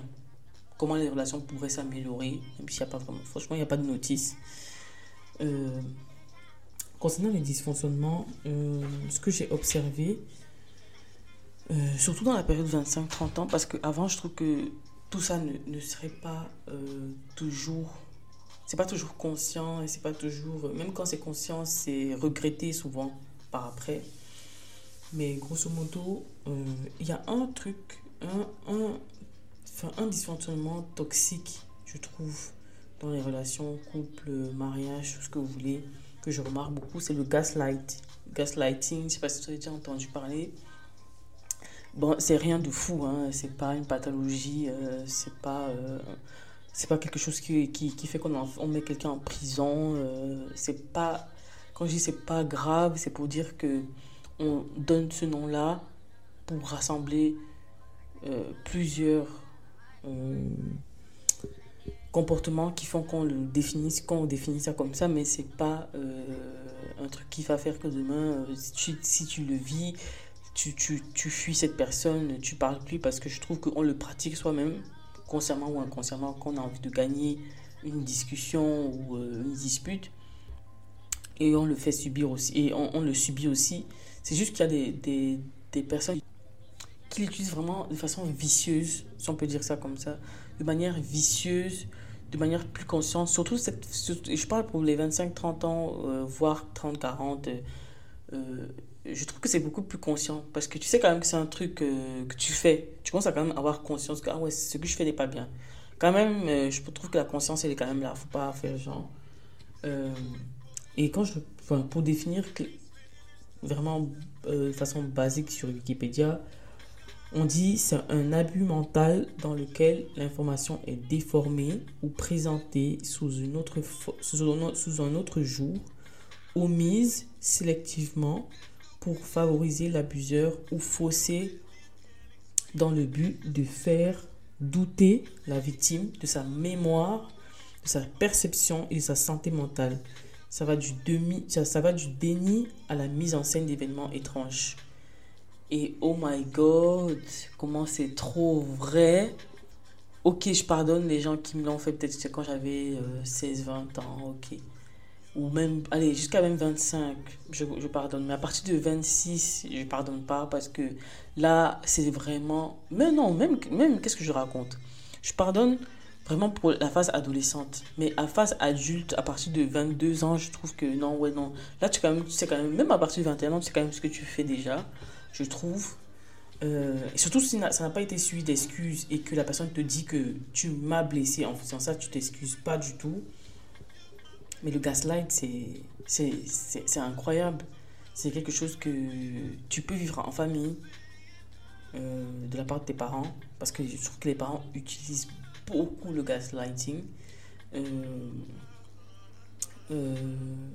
Speaker 1: comment les relations pourraient s'améliorer, même s'il n'y a pas vraiment. Franchement, il n'y a pas de notice. Concernant les dysfonctionnements, ce que j'ai observé, surtout dans la période 25-30 ans, parce qu'avant, je trouve que tout ça ne, serait pas toujours c'est pas toujours conscient et c'est pas toujours même quand c'est conscient c'est regretté souvent par après. Mais grosso modo euh, il y a un truc un, un, enfin, un dysfonctionnement toxique je trouve dans les relations couple mariage tout ce que vous voulez que je remarque beaucoup c'est le gaslight gaslighting je sais pas si tu as déjà entendu parler bon c'est rien de fou hein c'est pas une pathologie euh, c'est pas euh, c'est pas quelque chose qui, qui, fait qu'on on met quelqu'un en prison. Euh, c'est pas, quand je dis c'est pas grave, c'est pour dire que on donne ce nom-là pour rassembler plusieurs comportements qui font qu'on le définisse, qu'on définit ça comme ça, mais c'est pas un truc qui va faire que demain, si tu, si tu le vis, tu, tu, tu fuis cette personne, tu parles plus parce que je trouve qu'on le pratique soi-même consciemment ou inconsciemment, qu'on a envie de gagner une discussion ou euh, une dispute, et on le fait subir aussi, et on, le subit aussi. C'est juste qu'il y a des, des, des personnes qui l'utilisent vraiment de façon vicieuse, si on peut dire ça comme ça, de manière vicieuse, de manière plus consciente. Surtout, cette, je parle pour les 25-30 ans, euh, voire 30-40. Euh, je trouve que c'est beaucoup plus conscient parce que tu sais quand même que c'est un truc euh, que tu fais. Tu commences à quand même avoir conscience que ah ouais, ce que je fais n'est pas bien. Quand même, euh, je trouve que la conscience, elle est quand même là. Faut pas faire genre. Euh, et quand je, enfin, pour définir vraiment euh, de façon basique sur Wikipédia, on dit c'est un abus mental dans lequel l'information est déformée ou présentée sous, une un, autre jour, omise sélectivement pour favoriser l'abuseur ou fausser dans le but de faire douter la victime de sa mémoire, de sa perception et de sa santé mentale. Ça va du, ça va du déni à la mise en scène d'événements étranges. Et oh my god, comment c'est trop vrai. Ok, je pardonne les gens qui me l'ont fait peut-être quand j'avais 16-20 euh, ans, ok. Ou même, allez, jusqu'à même 25, je, je, pardonne. Mais à partir de 26, je pardonne pas parce que là, c'est vraiment... Mais non, même, même qu'est-ce que je raconte? Je pardonne vraiment pour la phase adolescente. Mais à phase adulte, à partir de 22 ans, je trouve que non, ouais, non. Là, tu, tu sais quand même, même à partir de 21 ans, tu sais quand même ce que tu fais déjà je trouve. Euh, surtout si ça n'a pas été suivi d'excuses et que la personne te dit que tu m'as blessé en faisant ça, tu t'excuses pas du tout. Mais le gaslight, c'est incroyable. C'est quelque chose que tu peux vivre en famille, euh, de la part de tes parents, parce que je trouve que les parents utilisent beaucoup le gaslighting. Euh,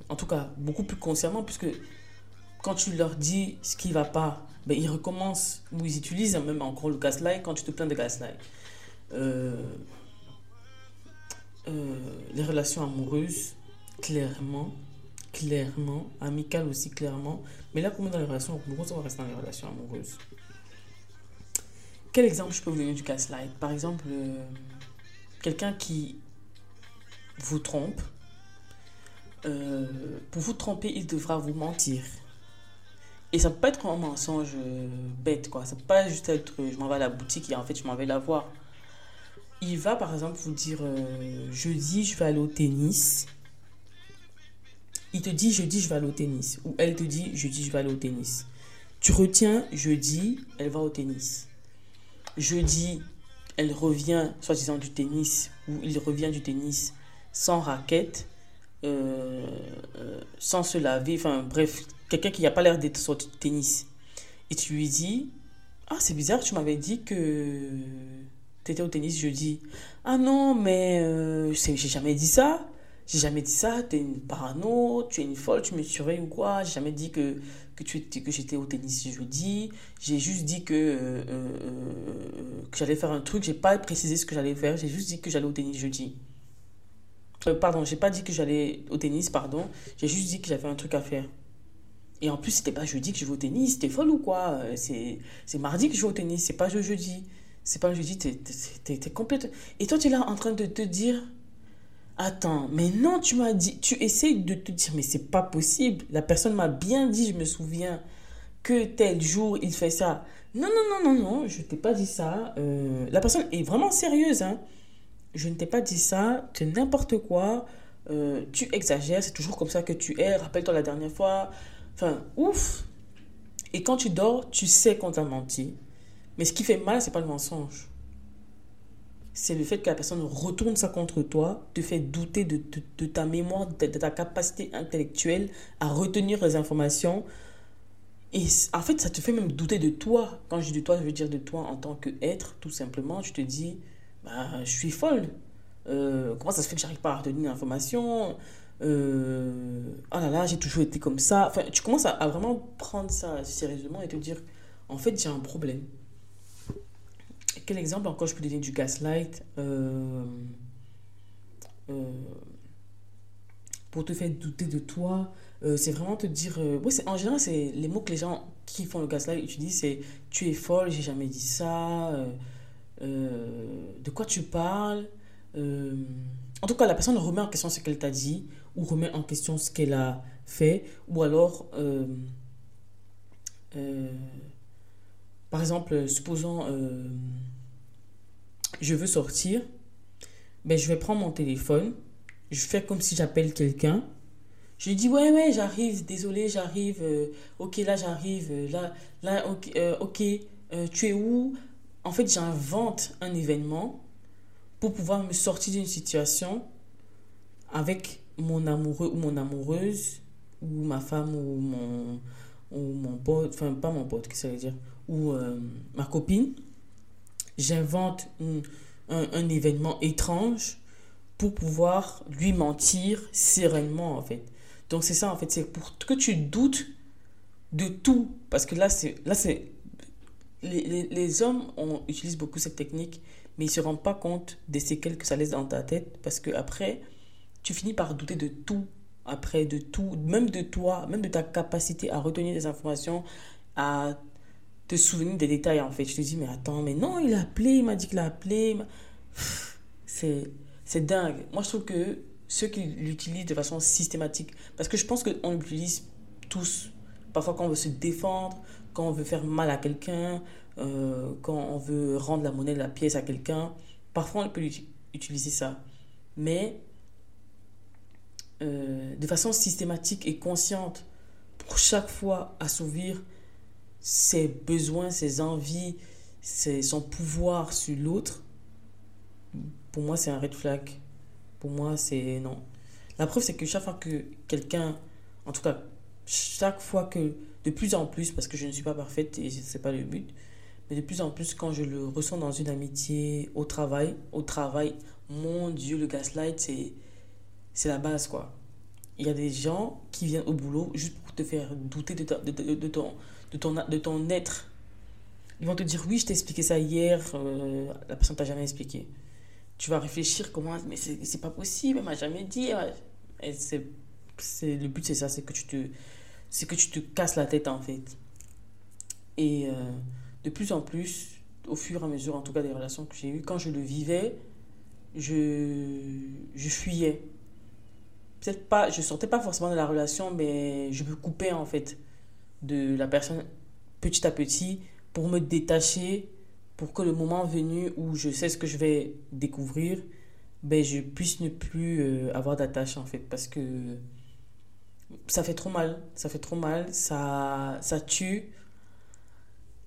Speaker 1: en tout cas, beaucoup plus consciemment, puisque quand tu leur dis ce qui va pas, ben, ils recommencent, ou ils utilisent même encore le gaslight quand tu te plains de gaslight. Euh, euh, les relations amoureuses, clairement, clairement, amicales aussi, clairement. Mais là, comme dans les relations amoureuses, on va rester dans les relations amoureuses. Quel exemple je peux vous donner du gaslight? Par exemple, euh, quelqu'un qui vous trompe. pour vous tromper, il devra vous mentir. Et ça peut pas être un mensonge euh, bête, quoi. Ça peut pas juste être je m'en vais à la boutique et en fait je m'en vais la voir. Il va par exemple vous dire euh, jeudi je vais aller au tennis. Il te dit jeudi je vais aller au tennis. Ou elle te dit jeudi je vais aller au tennis. Tu retiens jeudi, elle va au tennis. Jeudi, elle revient, soi-disant du tennis, ou il revient du tennis sans raquette, euh, sans se laver, enfin bref, quelqu'un qui n'a pas l'air d'être sorti de tennis. Et tu lui dis, ah c'est bizarre, tu m'avais dit que tu étais au tennis jeudi. Ah non, mais euh, j'ai jamais dit ça. J'ai jamais dit ça, tu es une parano, tu es une folle, tu me surveilles ou quoi? J'ai jamais dit que, que, que j'étais au tennis jeudi. J'ai juste dit que, euh, euh, que j'allais faire un truc. J'ai pas précisé ce que j'allais faire. J'ai juste dit que j'allais au tennis jeudi. pardon, j'ai pas dit que j'allais au tennis, pardon. J'ai juste dit que j'avais un truc à faire. Et en plus, c'était pas jeudi que je vais au tennis, t'es folle ou quoi euh, C'est mardi que je vais au tennis, c'est pas jeudi. C'est pas jeudi, t'es es, complètement... Et toi, tu es là en train de te dire, attends, mais non, tu m'as dit, tu essayes de te dire, mais c'est pas possible. La personne m'a bien dit, je me souviens, que tel jour, il fait ça. Non, non, non, non, non, je t'ai pas dit ça. Euh, la personne est vraiment sérieuse, hein. Je ne t'ai pas dit ça, c'est n'importe quoi. Euh, tu exagères, c'est toujours comme ça que tu es. Rappelle-toi la dernière fois, Enfin, ouf. Et quand tu dors, tu sais qu'on t'a menti. Mais ce qui fait mal, c'est pas le mensonge. C'est le fait que la personne retourne ça contre toi, te fait douter de, ta mémoire, de, ta capacité intellectuelle à retenir les informations. Et en fait, ça te fait même douter de toi. Quand je dis de toi, je veux dire de toi en tant qu'être, tout simplement. Tu te dis, bah, je suis folle. Euh, comment ça se fait que j'arrive pas à retenir l'information? Euh, oh là là, j'ai toujours été comme ça. Enfin, tu commences à, vraiment prendre ça sérieusement et te dire, en fait, j'ai un problème. Quel exemple encore je peux donner du gaslight euh, euh, Pour te faire douter de toi, c'est vraiment te dire. en général, c'est les mots que les gens qui font le gaslight utilisent c'est tu es folle, j'ai jamais dit ça, de quoi tu parles. en tout cas, la personne remet en question ce qu'elle t'a dit ou remet en question ce qu'elle a fait, ou alors, euh, euh, par exemple, supposons, euh, je veux sortir, ben, je vais prendre mon téléphone, je fais comme si j'appelle quelqu'un, je lui dis, ouais, ouais, j'arrive, désolé, j'arrive, ok, là, j'arrive, là, là, ok, ok tu es où? En fait, j'invente un événement pour pouvoir me sortir d'une situation avec mon amoureux ou mon amoureuse, ou ma femme ou mon, ou mon pote, enfin pas mon pote, qu'est-ce que ça veut dire, ou euh, ma copine, j'invente un, un, événement étrange pour pouvoir lui mentir sereinement en fait. Donc c'est ça en fait, c'est pour que tu doutes de tout. Parce que là, c'est là c'est les, les, les, hommes utilisent beaucoup cette technique, mais ils ne se rendent pas compte des séquelles que ça laisse dans ta tête. Parce que après, tu finis par douter de tout. Après, de tout, même de toi, même de ta capacité à retenir des informations, à te souvenir des détails en fait. Je te dis, mais attends, mais non, il a appelé, il m'a dit qu'il a appelé. C'est, c'est dingue. Moi, je trouve que ceux qui l'utilisent de façon systématique, parce que je pense qu'on l'utilise tous. Parfois, quand on veut se défendre, quand on veut faire mal à quelqu'un, euh, quand on veut rendre la monnaie la pièce à quelqu'un, parfois on peut utiliser ça. Mais euh, de façon systématique et consciente, pour chaque fois assouvir ses besoins, ses envies, ses, son pouvoir sur l'autre, pour moi, c'est un red flag. Pour moi, c'est non. La preuve, c'est que chaque fois que quelqu'un, en tout cas, chaque fois que, de plus en plus, parce que je ne suis pas parfaite et ce n'est pas le but, mais de plus en plus, quand je le ressens dans une amitié, au travail, au travail, mon Dieu, le gaslight, c'est, c'est la base, quoi. Il y a des gens qui viennent au boulot juste pour te faire douter de, de, de, ton, de, ton, de ton être. Ils vont te dire, oui, je t'ai expliqué ça hier, euh, la personne t'a jamais expliqué. Tu vas réfléchir comment, mais c'est pas possible, elle m'a jamais dit. c'est, c'est, le but, c'est ça, c'est que tu te que tu te casses la tête en fait. Et euh, de plus en plus, au fur et à mesure, en tout cas des relations que j'ai eues, quand je le vivais, je, je fuyais. Peut-être pas, je sortais pas forcément de la relation, mais je me coupais en fait de la personne petit à petit pour me détacher, pour que le moment venu où je sais ce que je vais découvrir, ben, je puisse ne plus euh, avoir d'attache en fait. Parce que ça fait trop mal. Ça fait trop mal. Ça, ça tue.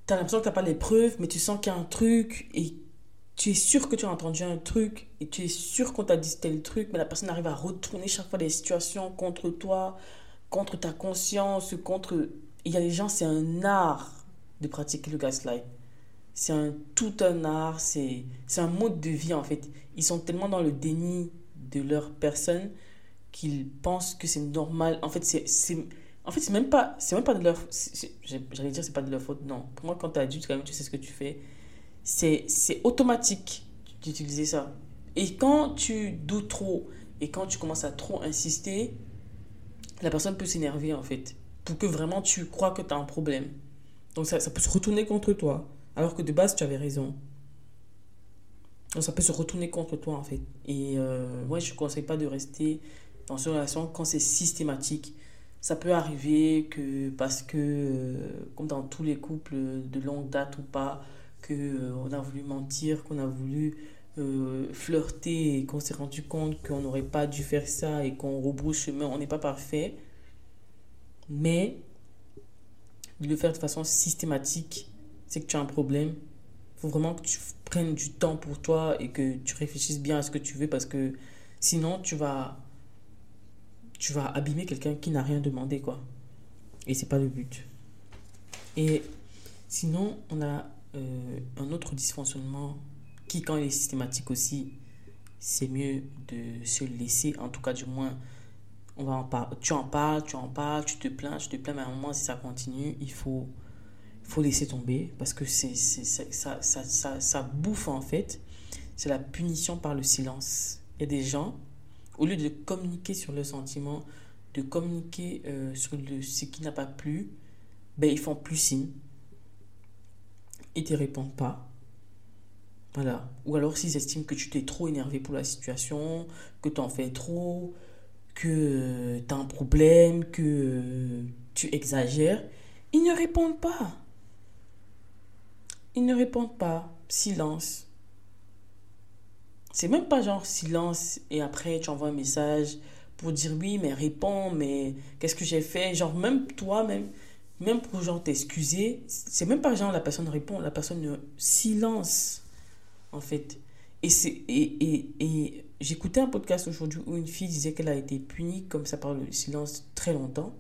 Speaker 1: Tu as l'impression que tu n'as pas les preuves, mais tu sens qu'il y a un truc et tu es sûr que tu as entendu un truc et tu es sûr qu'on t'a dit tel truc, mais la personne arrive à retourner chaque fois les situations contre toi, contre ta conscience, contre... Il y a des gens, c'est un art de pratiquer le gaslight. C'est un, tout un art, c'est un mode de vie en fait. Ils sont tellement dans le déni de leur personne qu'ils pensent que c'est normal. En fait, c'est en fait, c'est même pas c'est même pas de leur j'allais dire c'est pas de leur faute. Non. Pour moi quand tu es adulte quand même tu sais ce que tu fais. C'est automatique d'utiliser ça. Et quand tu doutes trop et quand tu commences à trop insister, la personne peut s'énerver en fait pour que vraiment tu crois que tu as un problème. Donc ça, ça peut se retourner contre toi alors que de base tu avais raison. Donc ça peut se retourner contre toi en fait. Et euh, moi je ne conseille pas de rester dans une relation, quand c'est systématique, ça peut arriver que parce que, euh, comme dans tous les couples de longue date ou pas, qu'on euh, a voulu mentir, qu'on a voulu euh, flirter qu'on s'est rendu compte qu'on n'aurait pas dû faire ça et qu'on rebrousse chemin, on n'est pas parfait. Mais de le faire de façon systématique, c'est que tu as un problème. Il faut vraiment que tu prennes du temps pour toi et que tu réfléchisses bien à ce que tu veux parce que sinon tu vas tu vas abîmer quelqu'un qui n'a rien demandé, quoi. Et c'est pas le but. Et sinon, on a euh, un autre dysfonctionnement qui, quand il est systématique aussi, c'est mieux de se laisser, en tout cas, du moins, on va en parler. Tu en parles, tu en parles, tu te plains, tu te plains, mais à un moment, si ça continue, il faut, faut laisser tomber parce que c'est, ça, ça, ça, ça bouffe en fait. C'est la punition par le silence. Il y a des gens, au lieu de communiquer sur le sentiment, de communiquer euh, sur le, ce qui n'a pas plu, ben, ils font plus signe. Ils ne te répondent pas. Voilà. Ou alors s'ils estiment que tu t'es trop énervé pour la situation, que tu en fais trop, que tu as un problème, que tu exagères, ils ne répondent pas. Ils ne répondent pas. Silence. C'est même pas genre silence et après tu envoies un message pour dire oui, mais réponds, mais qu'est-ce que j'ai fait? Genre, même toi, même, pour genre t'excuser, c'est même pas genre la personne répond, la personne silence en fait. Et, et, et, et j'écoutais un podcast aujourd'hui où une fille disait qu'elle a été punie comme ça par le silence très longtemps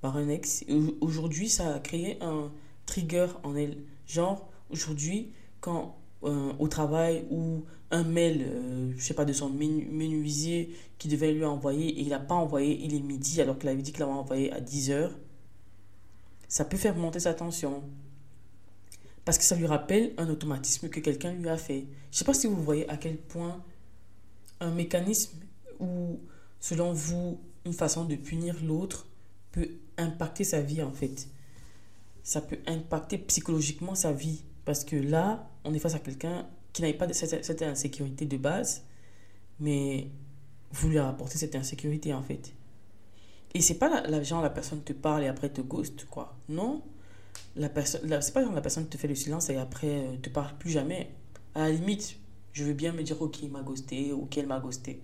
Speaker 1: par un ex. Aujourd'hui, ça a créé un trigger en elle. Genre, aujourd'hui, quand euh, au travail ou un mail, euh, je sais pas, de son menuisier qui devait lui envoyer et il n'a pas envoyé, il est midi alors qu'il avait dit qu'il l'avait envoyé à 10h, ça peut faire monter sa tension. Parce que ça lui rappelle un automatisme que quelqu'un lui a fait. Je sais pas si vous voyez à quel point un mécanisme ou, selon vous, une façon de punir l'autre peut impacter sa vie en fait. Ça peut impacter psychologiquement sa vie. Parce que là, on est face à quelqu'un qui n'avait pas cette, cette, insécurité de base, mais vous lui apportez cette insécurité en fait. Et c'est pas la, genre la personne te parle et après te ghost quoi. Non, la personne, c'est pas genre la personne te fait le silence et après euh, te parle plus jamais. À la limite, je veux bien me dire ok il m'a ghosté ou qu'elle m'a ghosté.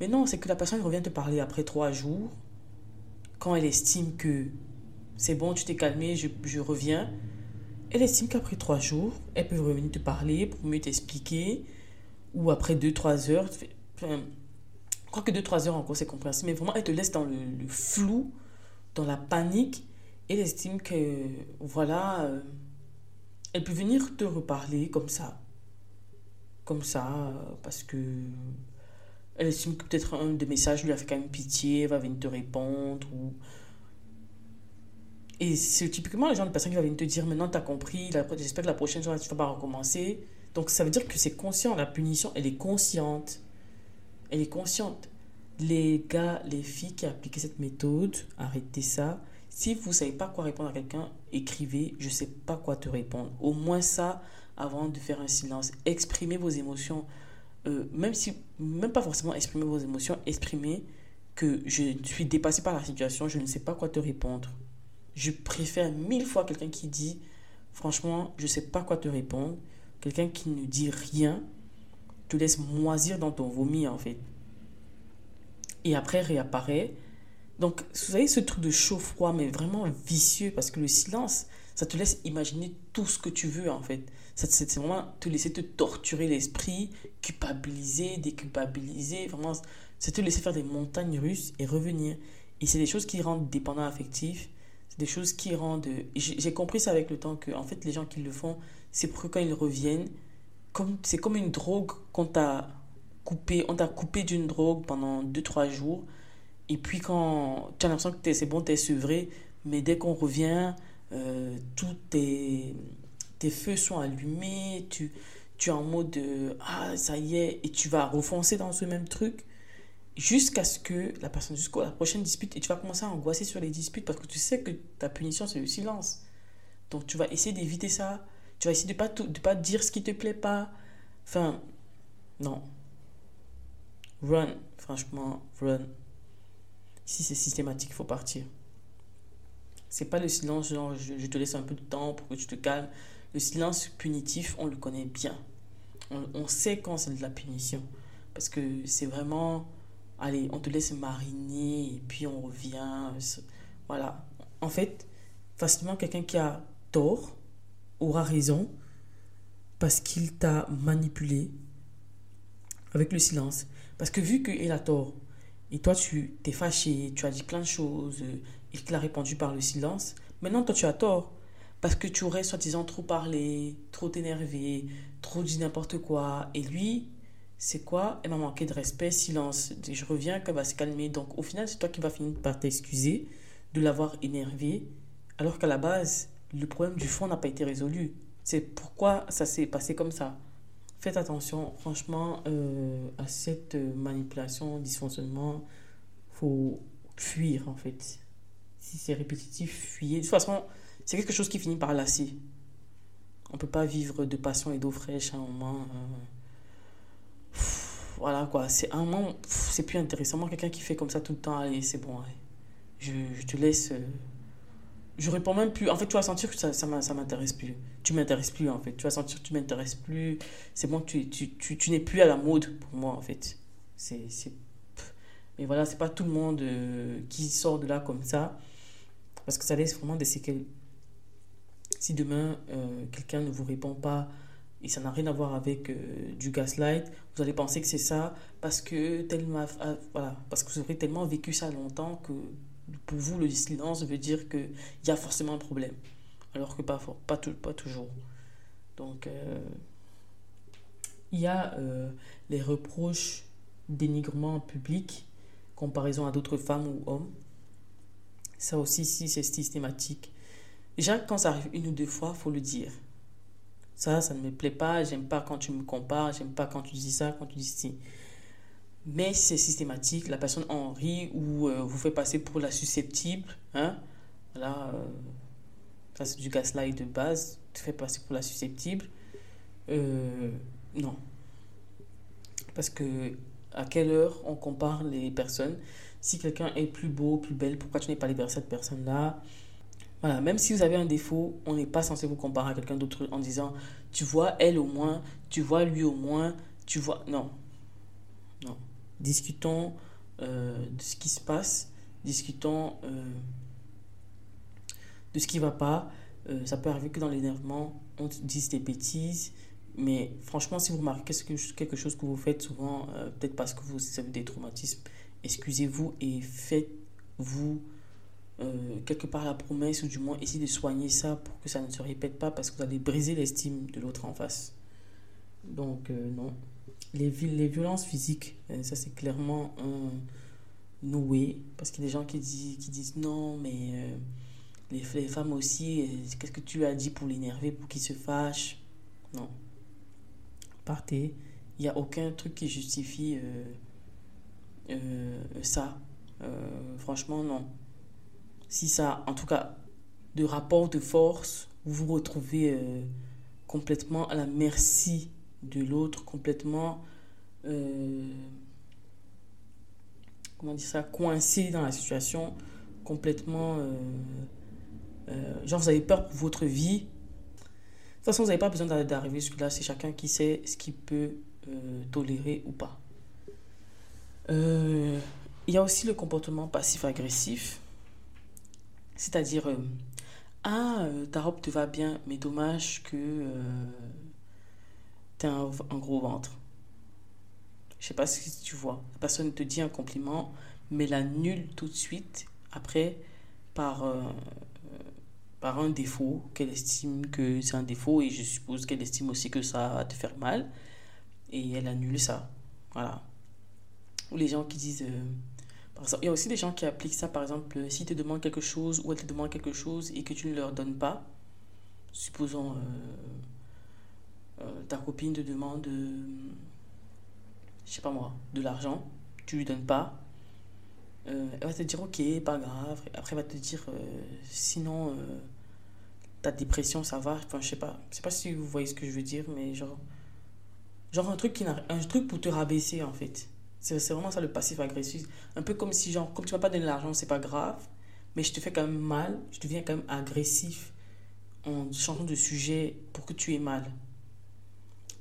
Speaker 1: Mais non, c'est que la personne revient te parler après trois jours quand elle estime que c'est bon, tu t'es calmé, je, je reviens elle estime qu'après trois jours, elle peut revenir te parler pour mieux t'expliquer. Ou après deux, trois heures. Je crois que deux, trois heures encore, c'est compréhensible. Mais vraiment, elle te laisse dans le, flou, dans la panique. Elle estime que, voilà, euh, elle peut venir te reparler comme ça. Comme ça, parce que elle estime que peut-être un des messages lui a fait quand même pitié, elle va venir te répondre. Et c'est typiquement le genre de personne qui va venir te dire maintenant, tu as compris, j'espère que la prochaine fois, tu vas pas recommencer. Donc ça veut dire que c'est conscient, la punition, elle est consciente. Elle est consciente. Les gars, les filles qui appliquent cette méthode, arrêtez ça. Si vous ne savez pas quoi répondre à quelqu'un, écrivez, je ne sais pas quoi te répondre. Au moins ça, avant de faire un silence. Exprimez vos émotions. Euh, même si, même pas forcément exprimer vos émotions, exprimez que je suis dépassé par la situation, je ne sais pas quoi te répondre. Je préfère mille fois quelqu'un qui dit franchement, je ne sais pas quoi te répondre. Quelqu'un qui ne dit rien, te laisse moisir dans ton vomi en fait. Et après réapparaît. Donc, vous savez, ce truc de chaud-froid, mais vraiment vicieux, parce que le silence, ça te laisse imaginer tout ce que tu veux en fait. C'est vraiment te laisser te torturer l'esprit, culpabiliser, déculpabiliser, vraiment, c'est te laisser faire des montagnes russes et revenir. Et c'est des choses qui rendent dépendant affectif des choses qui rendent... J'ai compris ça avec le temps que, en fait, les gens qui le font, c'est pour que quand ils reviennent, c'est comme une drogue qu'on t'a coupé, on t'a coupé d'une drogue pendant 2-3 jours. Et puis quand tu as l'impression que c'est bon, tu es sevré, mais dès qu'on revient, euh, tous tes, tes feux sont allumés, tu, tu es en mode de, ah ça y est, et tu vas refoncer dans ce même truc jusqu'à ce que la personne, jusqu'à la prochaine dispute, et tu vas commencer à angoisser sur les disputes parce que tu sais que ta punition, c'est le silence. Donc tu vas essayer d'éviter ça. Tu vas essayer de pas, de pas dire ce qui te plaît pas. Enfin, non. Run, franchement, run. Si c'est systématique, il faut partir. C'est pas le silence, genre je, je, te laisse un peu de temps pour que tu te calmes. Le silence punitif, on le connaît bien. On, on sait quand c'est de la punition. Parce que c'est vraiment allez, on te laisse mariner et puis on revient. Voilà. En fait, facilement, quelqu'un qui a tort aura raison parce qu'il t'a manipulé avec le silence. Parce que vu qu'il a tort, et toi tu t'es fâché, tu as dit plein de choses, et qu'il a répondu par le silence, maintenant toi tu as tort. Parce que tu aurais soi-disant trop parlé, trop énervé, trop dit n'importe quoi. Et lui, c'est quoi? Elle m'a manqué de respect, silence. Je reviens, qu'elle va se calmer. Donc au final, c'est toi qui vas finir par t'excuser de l'avoir énervé, alors qu'à la base, le problème du fond n'a pas été résolu. C'est pourquoi ça s'est passé comme ça. Faites attention, franchement, euh, à cette manipulation, dysfonctionnement. faut fuir en fait. Si c'est répétitif, fuyez. De toute façon, c'est quelque chose qui finit par lasser. On peut pas vivre de passion et d'eau fraîche à un moment. Euh, voilà quoi, c'est un moment, c'est plus intéressant. Moi, quelqu'un qui fait comme ça tout le temps, allez, c'est bon, Je, je, te laisse. Euh, je réponds même plus. En fait, tu vas sentir que ça, ça, m'intéresse plus. Tu m'intéresses plus, en fait. Tu vas sentir que tu m'intéresses plus. C'est bon, tu, tu, tu, tu n'es plus à la mode pour moi, en fait. C'est. Mais voilà, c'est pas tout le monde euh, qui sort de là comme ça. Parce que ça laisse vraiment des séquelles. Si demain, euh, quelqu'un ne vous répond pas Et ça n'a rien à voir avec euh, du gaslight. Vous allez penser que c'est ça parce que, tellement, ah, voilà, parce que vous aurez tellement vécu ça longtemps que pour vous, le silence veut dire qu'il y a forcément un problème. Alors que pas, pas, pas toujours. Donc, euh, il y a euh, les reproches dénigrement public, comparaison à d'autres femmes ou hommes. Ça aussi, si c'est systématique. Déjà, quand ça arrive une ou deux fois, faut le dire. Ça, ça ne me plaît pas, j'aime pas quand tu me compares, j'aime pas quand tu dis ça, quand tu dis ci. Mais c'est systématique, la personne en rit ou euh, vous fait passer pour la susceptible. Hein? Voilà, euh, ça c'est du gaslight de base, tu fais passer pour la susceptible. Euh, non. Parce que à quelle heure on compare les personnes? Si quelqu'un est plus beau, plus belle, pourquoi tu n'es pas libéré cette personne-là? Voilà, même si vous avez un défaut, on n'est pas censé vous comparer à quelqu'un d'autre en disant tu vois elle au moins, tu vois lui au moins, tu vois. Non. Non. Discutons euh, de ce qui se passe, discutons euh, de ce qui va pas. Euh, ça peut arriver que dans l'énervement, on dise des bêtises. Mais franchement, si vous remarquez quelque chose que vous faites souvent, peut-être parce que vous avez des traumatismes, excusez-vous et faites-vous quelque part la promesse, ou du moins essayer de soigner ça pour que ça ne se répète pas, parce que vous allez briser l'estime de l'autre en face. Donc, non. Les, les violences physiques, euh, ça c'est clairement noué, parce qu'il y a des gens qui disent, qui disent non, mais les, les, femmes aussi, qu'est-ce que tu as dit pour l'énerver, pour qu'il se fâche? Non. Partez. Il n'y a aucun truc qui justifie ça. franchement, non si ça, en tout cas, de rapport de force, vous vous retrouvez euh, complètement à la merci de l'autre, complètement, euh, comment dire ça, coincé dans la situation, complètement, euh, genre vous avez peur pour votre vie. De toute façon, vous n'avez pas besoin d'arriver jusque-là, c'est chacun qui sait ce qu'il peut tolérer ou pas. Il y a aussi le comportement passif-agressif. C'est-à-dire, euh, ah, euh, ta robe te va bien, mais dommage que euh, tu as un, gros ventre. Je sais pas si tu vois. La personne te dit un compliment, mais l'annule tout de suite après par, par un défaut qu'elle estime que c'est un défaut et je suppose qu'elle estime aussi que ça va te faire mal et elle annule ça. Voilà. Ou les gens qui disent il y a aussi des gens qui appliquent ça, par exemple, s'ils te demandent quelque chose ou elles te demandent quelque chose et que tu ne leur donnes pas, supposons euh, euh, ta copine te demande, euh, je sais pas moi, de l'argent, tu lui donnes pas, elle va te dire ok, pas grave, après elle va te dire sinon ta dépression ça va, enfin je sais pas, je sais pas si vous voyez ce que je veux dire, mais genre, genre un truc, qui un truc pour te rabaisser en fait. C'est vraiment ça le passif agressif. Un peu comme si, genre, comme tu m'as pas donné l'argent, c'est pas grave, mais je te fais quand même mal, je deviens quand même agressif en changeant de sujet pour que tu aies mal.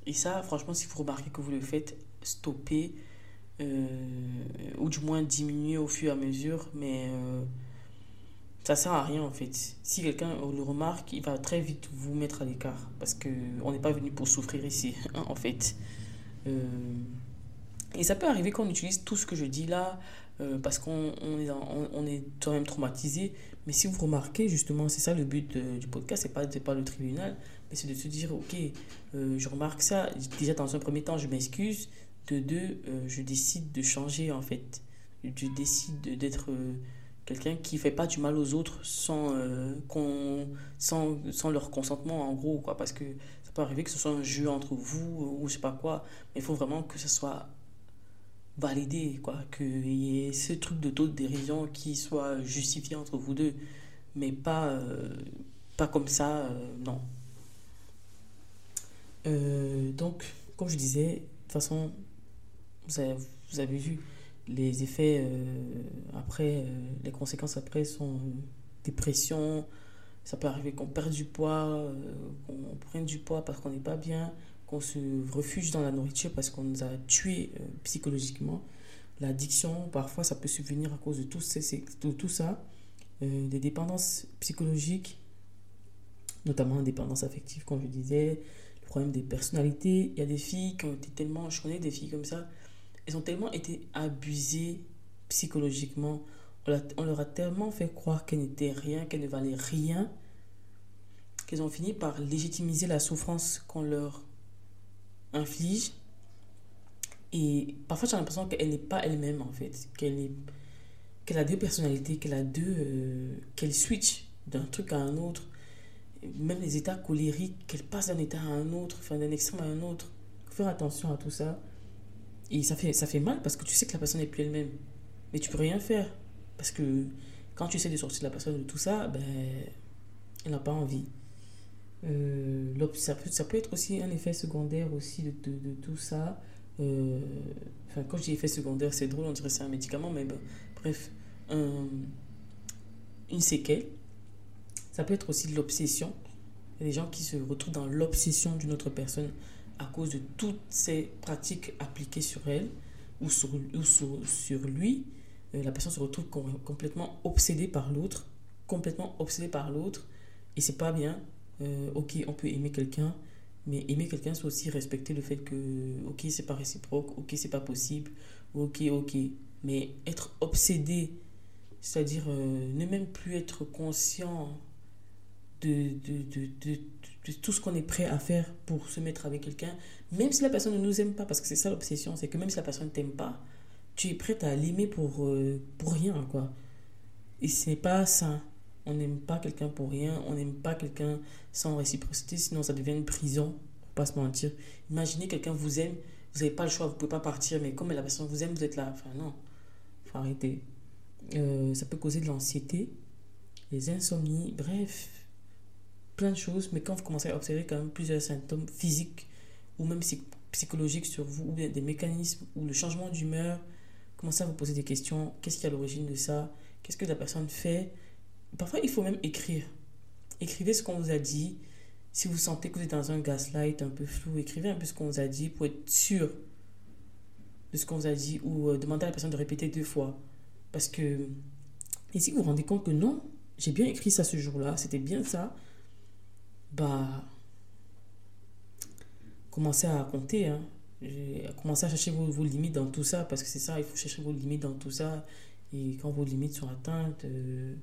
Speaker 1: Et ça, franchement, si vous remarquez que vous le faites, stoppez, euh, ou du moins diminuer au fur et à mesure, mais euh, ça sert à rien en fait. Si quelqu'un le remarque, il va très vite vous mettre à l'écart, parce qu'on n'est pas venu pour souffrir ici, [LAUGHS] hein, en fait. Euh, et ça peut arriver qu'on utilise tout ce que je dis là euh, parce qu'on on est, quand même traumatisé. Mais si vous remarquez, justement, c'est ça le but du podcast, c'est pas, pas le tribunal, mais c'est de se dire, ok, euh, je remarque ça, déjà dans un premier temps, je m'excuse, de deux, euh, je décide de changer en fait. Je décide d'être quelqu'un qui fait pas du mal aux autres sans, qu'on sans, sans leur consentement en gros, quoi, parce que ça peut arriver que ce soit un jeu entre vous ou je sais pas quoi, mais il faut vraiment que ce soit valider, quoi, qu'il y ait ce truc de taux de dérision qui soit justifié entre vous deux, mais pas, euh, pas comme ça, euh, non. Euh, donc, comme je disais, de toute façon, vous avez, vu, les effets après, les conséquences après sont dépression, ça peut arriver qu'on perde du poids, qu'on prenne du poids parce qu'on n'est pas bien, qu'on se refuge dans la nourriture parce qu'on nous a tués euh, psychologiquement. L'addiction, parfois, ça peut subvenir à cause de tout, ça. Euh, des dépendances psychologiques, notamment dépendance affective, comme je disais, problème des personnalités. Il y a des filles qui ont été tellement, je connais des filles comme ça, elles ont tellement été abusées psychologiquement. On, leur a tellement fait croire qu'elles n'étaient rien, qu'elles ne valaient rien, qu'elles ont fini par légitimiser la souffrance qu'on leur inflige. Et parfois, j'ai l'impression qu'elle n'est pas elle-même, en fait. Qu'elle qu'elle a deux personnalités, qu'elle a deux. Euh, qu'elle switch d'un truc à un autre. Même les états colériques, qu'elle passe d'un état à un autre, enfin d'un extrême à un autre. Faire attention à tout ça. Et ça fait, ça fait mal parce que tu sais que la personne n'est plus elle-même. Mais tu peux rien faire. Parce que quand tu essaies de sortir la personne de tout ça, ben, elle n'a pas envie. Euh, ça, peut, être aussi un effet secondaire aussi de, de, tout ça. Euh, enfin, quand je dis effet secondaire, c'est drôle, on dirait c'est un médicament, mais ben, bref, une séquelle. Ça peut être aussi l'obsession. Il des gens qui se retrouvent dans l'obsession d'une autre personne à cause de toutes ces pratiques appliquées sur elle ou sur, ou sur, lui. Euh, la personne se retrouve complètement obsédée par l'autre, complètement obsédée par l'autre, et c'est pas bien. Euh, ok, on peut aimer quelqu'un, mais aimer quelqu'un, c'est aussi respecter le fait que, ok, c'est pas réciproque, ok, c'est pas possible, ok, ok. Mais être obsédé, c'est-à-dire euh, ne même plus être conscient de, de, de, de, tout ce qu'on est prêt à faire pour se mettre avec quelqu'un, même si la personne ne nous aime pas, parce que c'est ça l'obsession, c'est que même si la personne ne t'aime pas, tu es prêt à l'aimer pour, euh, pour rien, quoi. Et ce n'est pas ça. On n'aime pas quelqu'un pour rien, on n'aime pas quelqu'un sans réciprocité, sinon ça devient une prison, pour pas se mentir. Imaginez quelqu'un vous aime, vous n'avez pas le choix, vous ne pouvez pas partir, mais comme la personne vous aime, vous êtes là. Enfin, non, faut arrêter. Euh, ça peut causer de l'anxiété, des insomnies, bref, plein de choses, mais quand vous commencez à observer quand même plusieurs symptômes physiques ou même psychologiques sur vous, ou bien des mécanismes, ou le changement d'humeur, commencez à vous poser des questions. Qu'est-ce qui est à l'origine de ça? Qu'est-ce que la personne fait? Parfois, il faut même écrire. Écrivez ce qu'on vous a dit. Si vous sentez que vous êtes dans un gaslight un peu flou, écrivez un peu ce qu'on vous a dit pour être sûr de ce qu'on vous a dit ou euh, demandez à la personne de répéter deux fois. Parce que, et si vous vous rendez compte que non, j'ai bien écrit ça ce jour-là, c'était bien ça, bah, commencez à compter. Hein. Commencez à chercher vos, limites dans tout ça, parce que c'est ça, il faut chercher vos limites dans tout ça. Et quand vos limites sont atteintes, euh,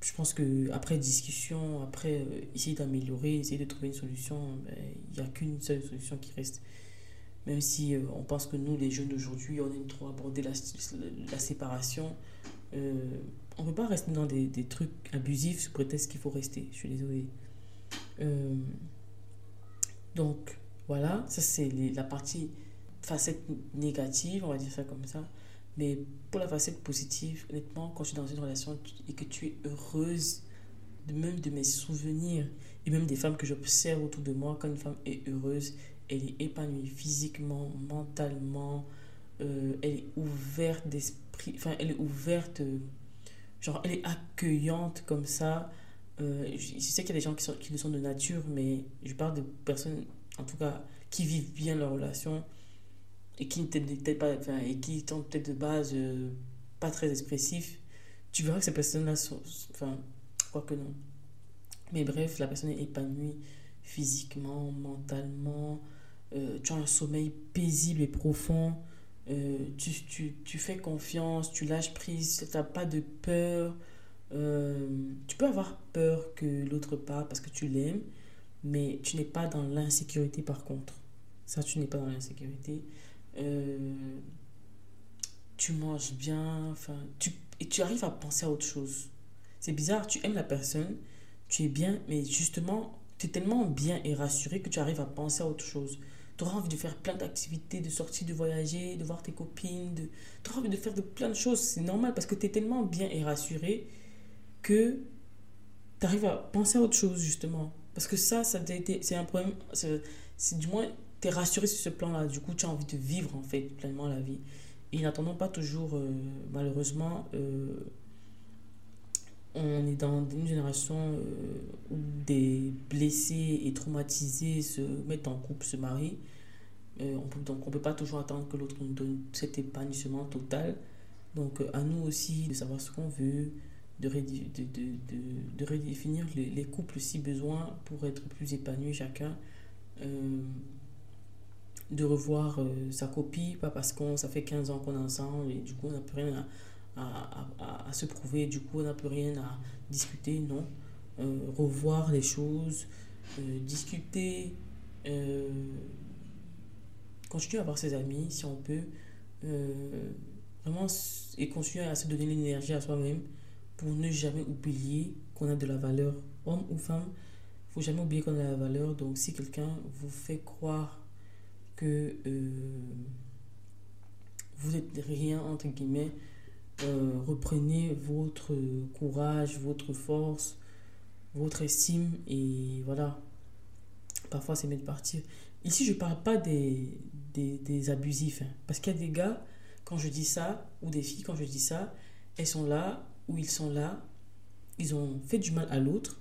Speaker 1: je pense que après discussion, après euh, essayer d'améliorer, essayer de trouver une solution, ben, il n'y a qu'une seule solution qui reste. Même si euh, on pense que nous, les jeunes d'aujourd'hui, on aime trop aborder la, la séparation, on ne peut pas rester dans des, des, trucs abusifs sous prétexte qu'il faut rester. Je suis désolée. Euh, donc, voilà, ça c'est la partie facette négative, on va dire ça comme ça. Mais pour la facette positive, honnêtement, quand je suis dans une relation et que tu es heureuse, même de mes souvenirs, et même des femmes que j'observe autour de moi, quand une femme est heureuse, elle est épanouie physiquement, mentalement, euh, elle est ouverte d'esprit, enfin, elle est ouverte genre elle est accueillante comme ça. Euh, je, sais qu'il y a des gens qui, le sont de nature, mais je parle de personnes, en tout cas, qui vivent bien leur relation et qui peut pas, enfin, et qui sont peut-être de base euh, pas très expressifs. Tu verras que ces personnes-là sont, enfin, quoi que non. Mais bref, la personne est épanouie physiquement, mentalement. Euh, tu as un sommeil paisible et profond. Euh, tu, tu, tu, fais confiance, tu lâches prise, tu n'as pas de peur. Euh, tu peux avoir peur que l'autre part parce que tu l'aimes, mais tu n'es pas dans l'insécurité par contre. Ça, tu n'es pas dans l'insécurité. Euh, tu manges bien, enfin, tu, et tu arrives à penser à autre chose. C'est bizarre, tu aimes la personne, tu es bien, mais justement, tu es tellement bien et rassuré que tu arrives à penser à autre chose tu auras envie de faire plein d'activités, de sortir, de voyager, de voir tes copines, de... tu auras envie de faire de plein de choses. C'est normal parce que tu es tellement bien et rassuré que tu arrives à penser à autre chose, justement. Parce que ça, ça c'est un problème. C'est du moins, tu es rassuré sur ce plan-là. Du coup, tu as envie de vivre, en fait, pleinement la vie. Et n'attendons pas toujours, euh, malheureusement, euh, on est dans une génération euh, où des blessés et traumatisés se mettent en couple, se marient. Euh, on peut, donc on ne peut pas toujours attendre que l'autre nous donne cet épanouissement total. Donc euh, à nous aussi de savoir ce qu'on veut, de, redéfinir les, les, couples si besoin pour être plus épanouis chacun. De revoir sa copie, pas parce qu'on ça fait 15 ans qu'on est ensemble et du coup on n'a plus rien à, à, se prouver, du coup on n'a plus rien à discuter, non. Euh, revoir les choses, discuter, continuer à avoir ses amis si on peut, vraiment et continuer à se donner l'énergie à soi-même pour ne jamais oublier qu'on a de la valeur, homme ou femme. Il faut jamais oublier qu'on a de la valeur. Donc, si quelqu'un vous fait croire que euh, vous n'êtes rien, entre guillemets, euh, reprenez votre courage, votre force, votre estime et voilà. Parfois, c'est mieux de partir. Ici, je ne parle pas des, des, abusifs. Hein, parce qu'il y a des gars, quand je dis ça, ou des filles, quand je dis ça, elles sont là où ils sont là, ils ont fait du mal à l'autre,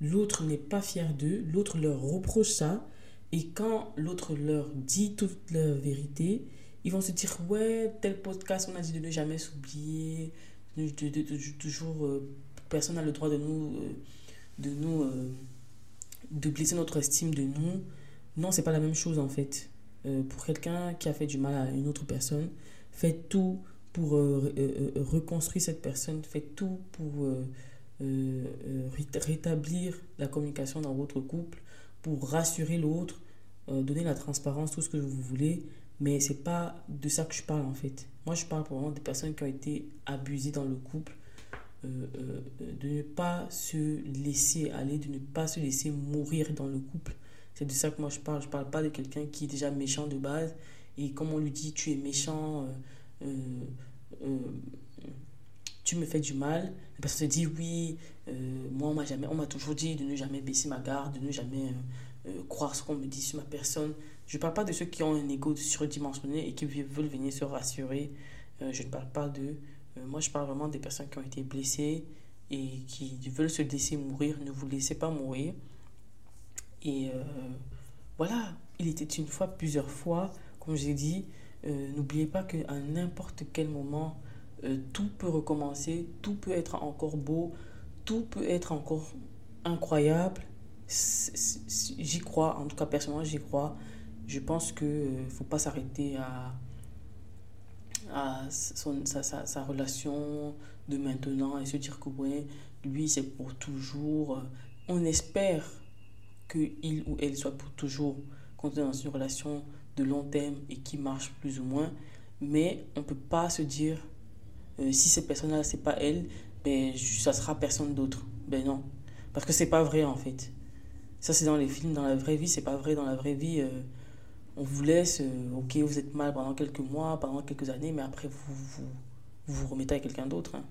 Speaker 1: l'autre n'est pas fier d'eux, l'autre leur reproche ça, et quand l'autre leur dit toute leur vérité, ils vont se dire ouais, tel podcast, on a dit de ne jamais s'oublier, de, toujours, euh, personne n'a le droit de nous, euh, de nous, euh, de blesser notre estime de nous. Non, c'est pas la même chose en fait. pour quelqu'un qui a fait du mal à une autre personne, faites tout pour reconstruire cette personne, faites tout pour rétablir la communication dans votre couple, pour rassurer l'autre, donner la transparence, tout ce que vous voulez. Mais c'est pas de ça que je parle en fait. Moi, je parle vraiment des personnes qui ont été abusées dans le couple, de ne pas se laisser aller, de ne pas se laisser mourir dans le couple. C'est de ça que moi je parle. Je parle pas de quelqu'un qui est déjà méchant de base et comme on lui dit tu es méchant, euh, euh, tu me fais du mal, la personne se dit oui, euh, moi on m'a on m'a toujours dit de ne jamais baisser ma garde, de ne jamais croire ce qu'on me dit sur ma personne. Je ne parle pas de ceux qui ont un ego surdimensionné et qui veulent venir se rassurer. je ne parle pas de. moi, je parle vraiment des personnes qui ont été blessées et qui veulent se laisser mourir. Ne vous laissez pas mourir. Et voilà, il était une fois, plusieurs fois, comme j'ai dit, euh, n'oubliez pas qu'à n'importe quel moment, euh, tout peut recommencer, tout peut être encore beau, tout peut être encore incroyable. J'y crois, en tout cas personnellement j'y crois. Je pense qu'il ne euh, faut pas s'arrêter à, à son, sa, sa, sa, relation de maintenant et se dire que ouais, lui c'est pour toujours. On espère qu'il ou elle soit pour toujours quand on est dans une relation de long terme et qui marche plus ou moins. Mais on ne peut pas se dire, euh, si cette personne-là, c'est pas elle, ben, ça sera personne d'autre. Ben non. Parce que c'est pas vrai en fait. Ça, c'est dans les films. Dans la vraie vie, c'est pas vrai. Dans la vraie vie, euh, on vous laisse, euh, ok, vous êtes mal pendant quelques mois, pendant quelques années, mais après, vous vous, vous, remettez à quelqu'un d'autre. Hein.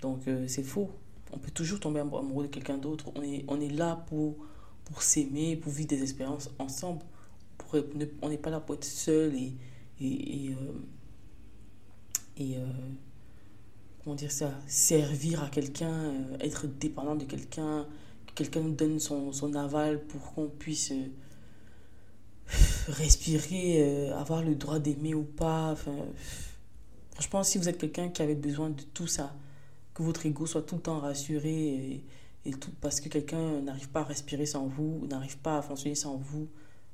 Speaker 1: Donc, c'est faux. On peut toujours tomber amoureux de quelqu'un d'autre. On est, on est là pour, pour s'aimer, pour vivre des expériences ensemble on n'est pas là pour être seul et, et, euh, euh, comment dire ça, servir à quelqu'un, euh, être dépendant de quelqu'un, que quelqu'un nous donne son, son aval pour qu'on puisse respirer, avoir le droit d'aimer ou pas. Enfin, franchement, si vous êtes quelqu'un qui avait besoin de tout ça, que votre ego soit tout le temps rassuré et tout, parce que quelqu'un n'arrive pas à respirer sans vous, n'arrive pas à fonctionner sans vous,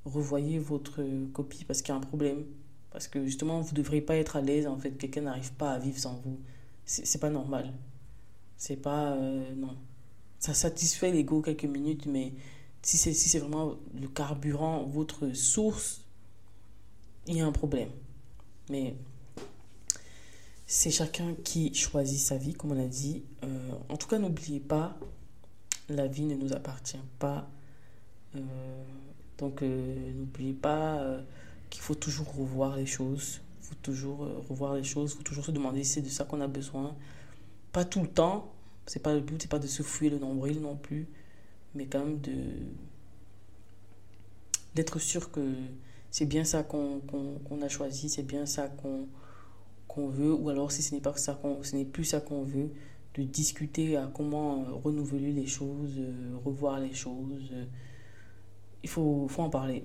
Speaker 1: revoyez votre copie parce qu'il y a un problème. Parce que justement, vous ne devriez pas être à l'aise. En fait, quelqu'un n'arrive pas à vivre sans vous. C'est pas normal. C'est pas. Euh, non. Ça satisfait l'ego quelques minutes, mais si c'est si vraiment le carburant, votre source, il y a un problème. Mais c'est chacun qui choisit sa vie, comme on a dit. Euh, en tout cas, n'oubliez pas, la vie ne nous appartient pas. Euh, donc euh, n'oubliez pas qu'il faut toujours revoir les choses. Il faut toujours revoir les choses. Il faut toujours se demander si c'est de ça qu'on a besoin. Pas tout le temps. C'est pas le but, c'est pas de se fouiller le nombril non plus. Mais quand même de d'être sûr que c'est bien ça qu'on a choisi, c'est bien ça qu'on qu'on veut, ou alors si ce n'est pas ça qu'on, ce n'est plus ça qu'on veut, de discuter à comment renouveler les choses, revoir les choses, il faut, faut en parler.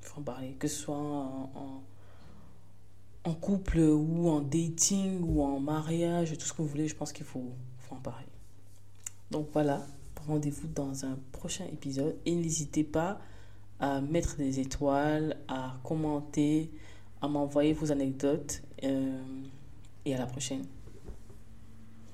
Speaker 1: Faut en parler. Que ce soit en, en, couple ou en dating ou en mariage, tout ce que vous voulez, je pense qu'il faut, faut exactement pareil. Donc voilà, rendez-vous dans un prochain épisode et n'hésitez pas à mettre des étoiles, à commenter, à m'envoyer vos anecdotes euh, et à la prochaine.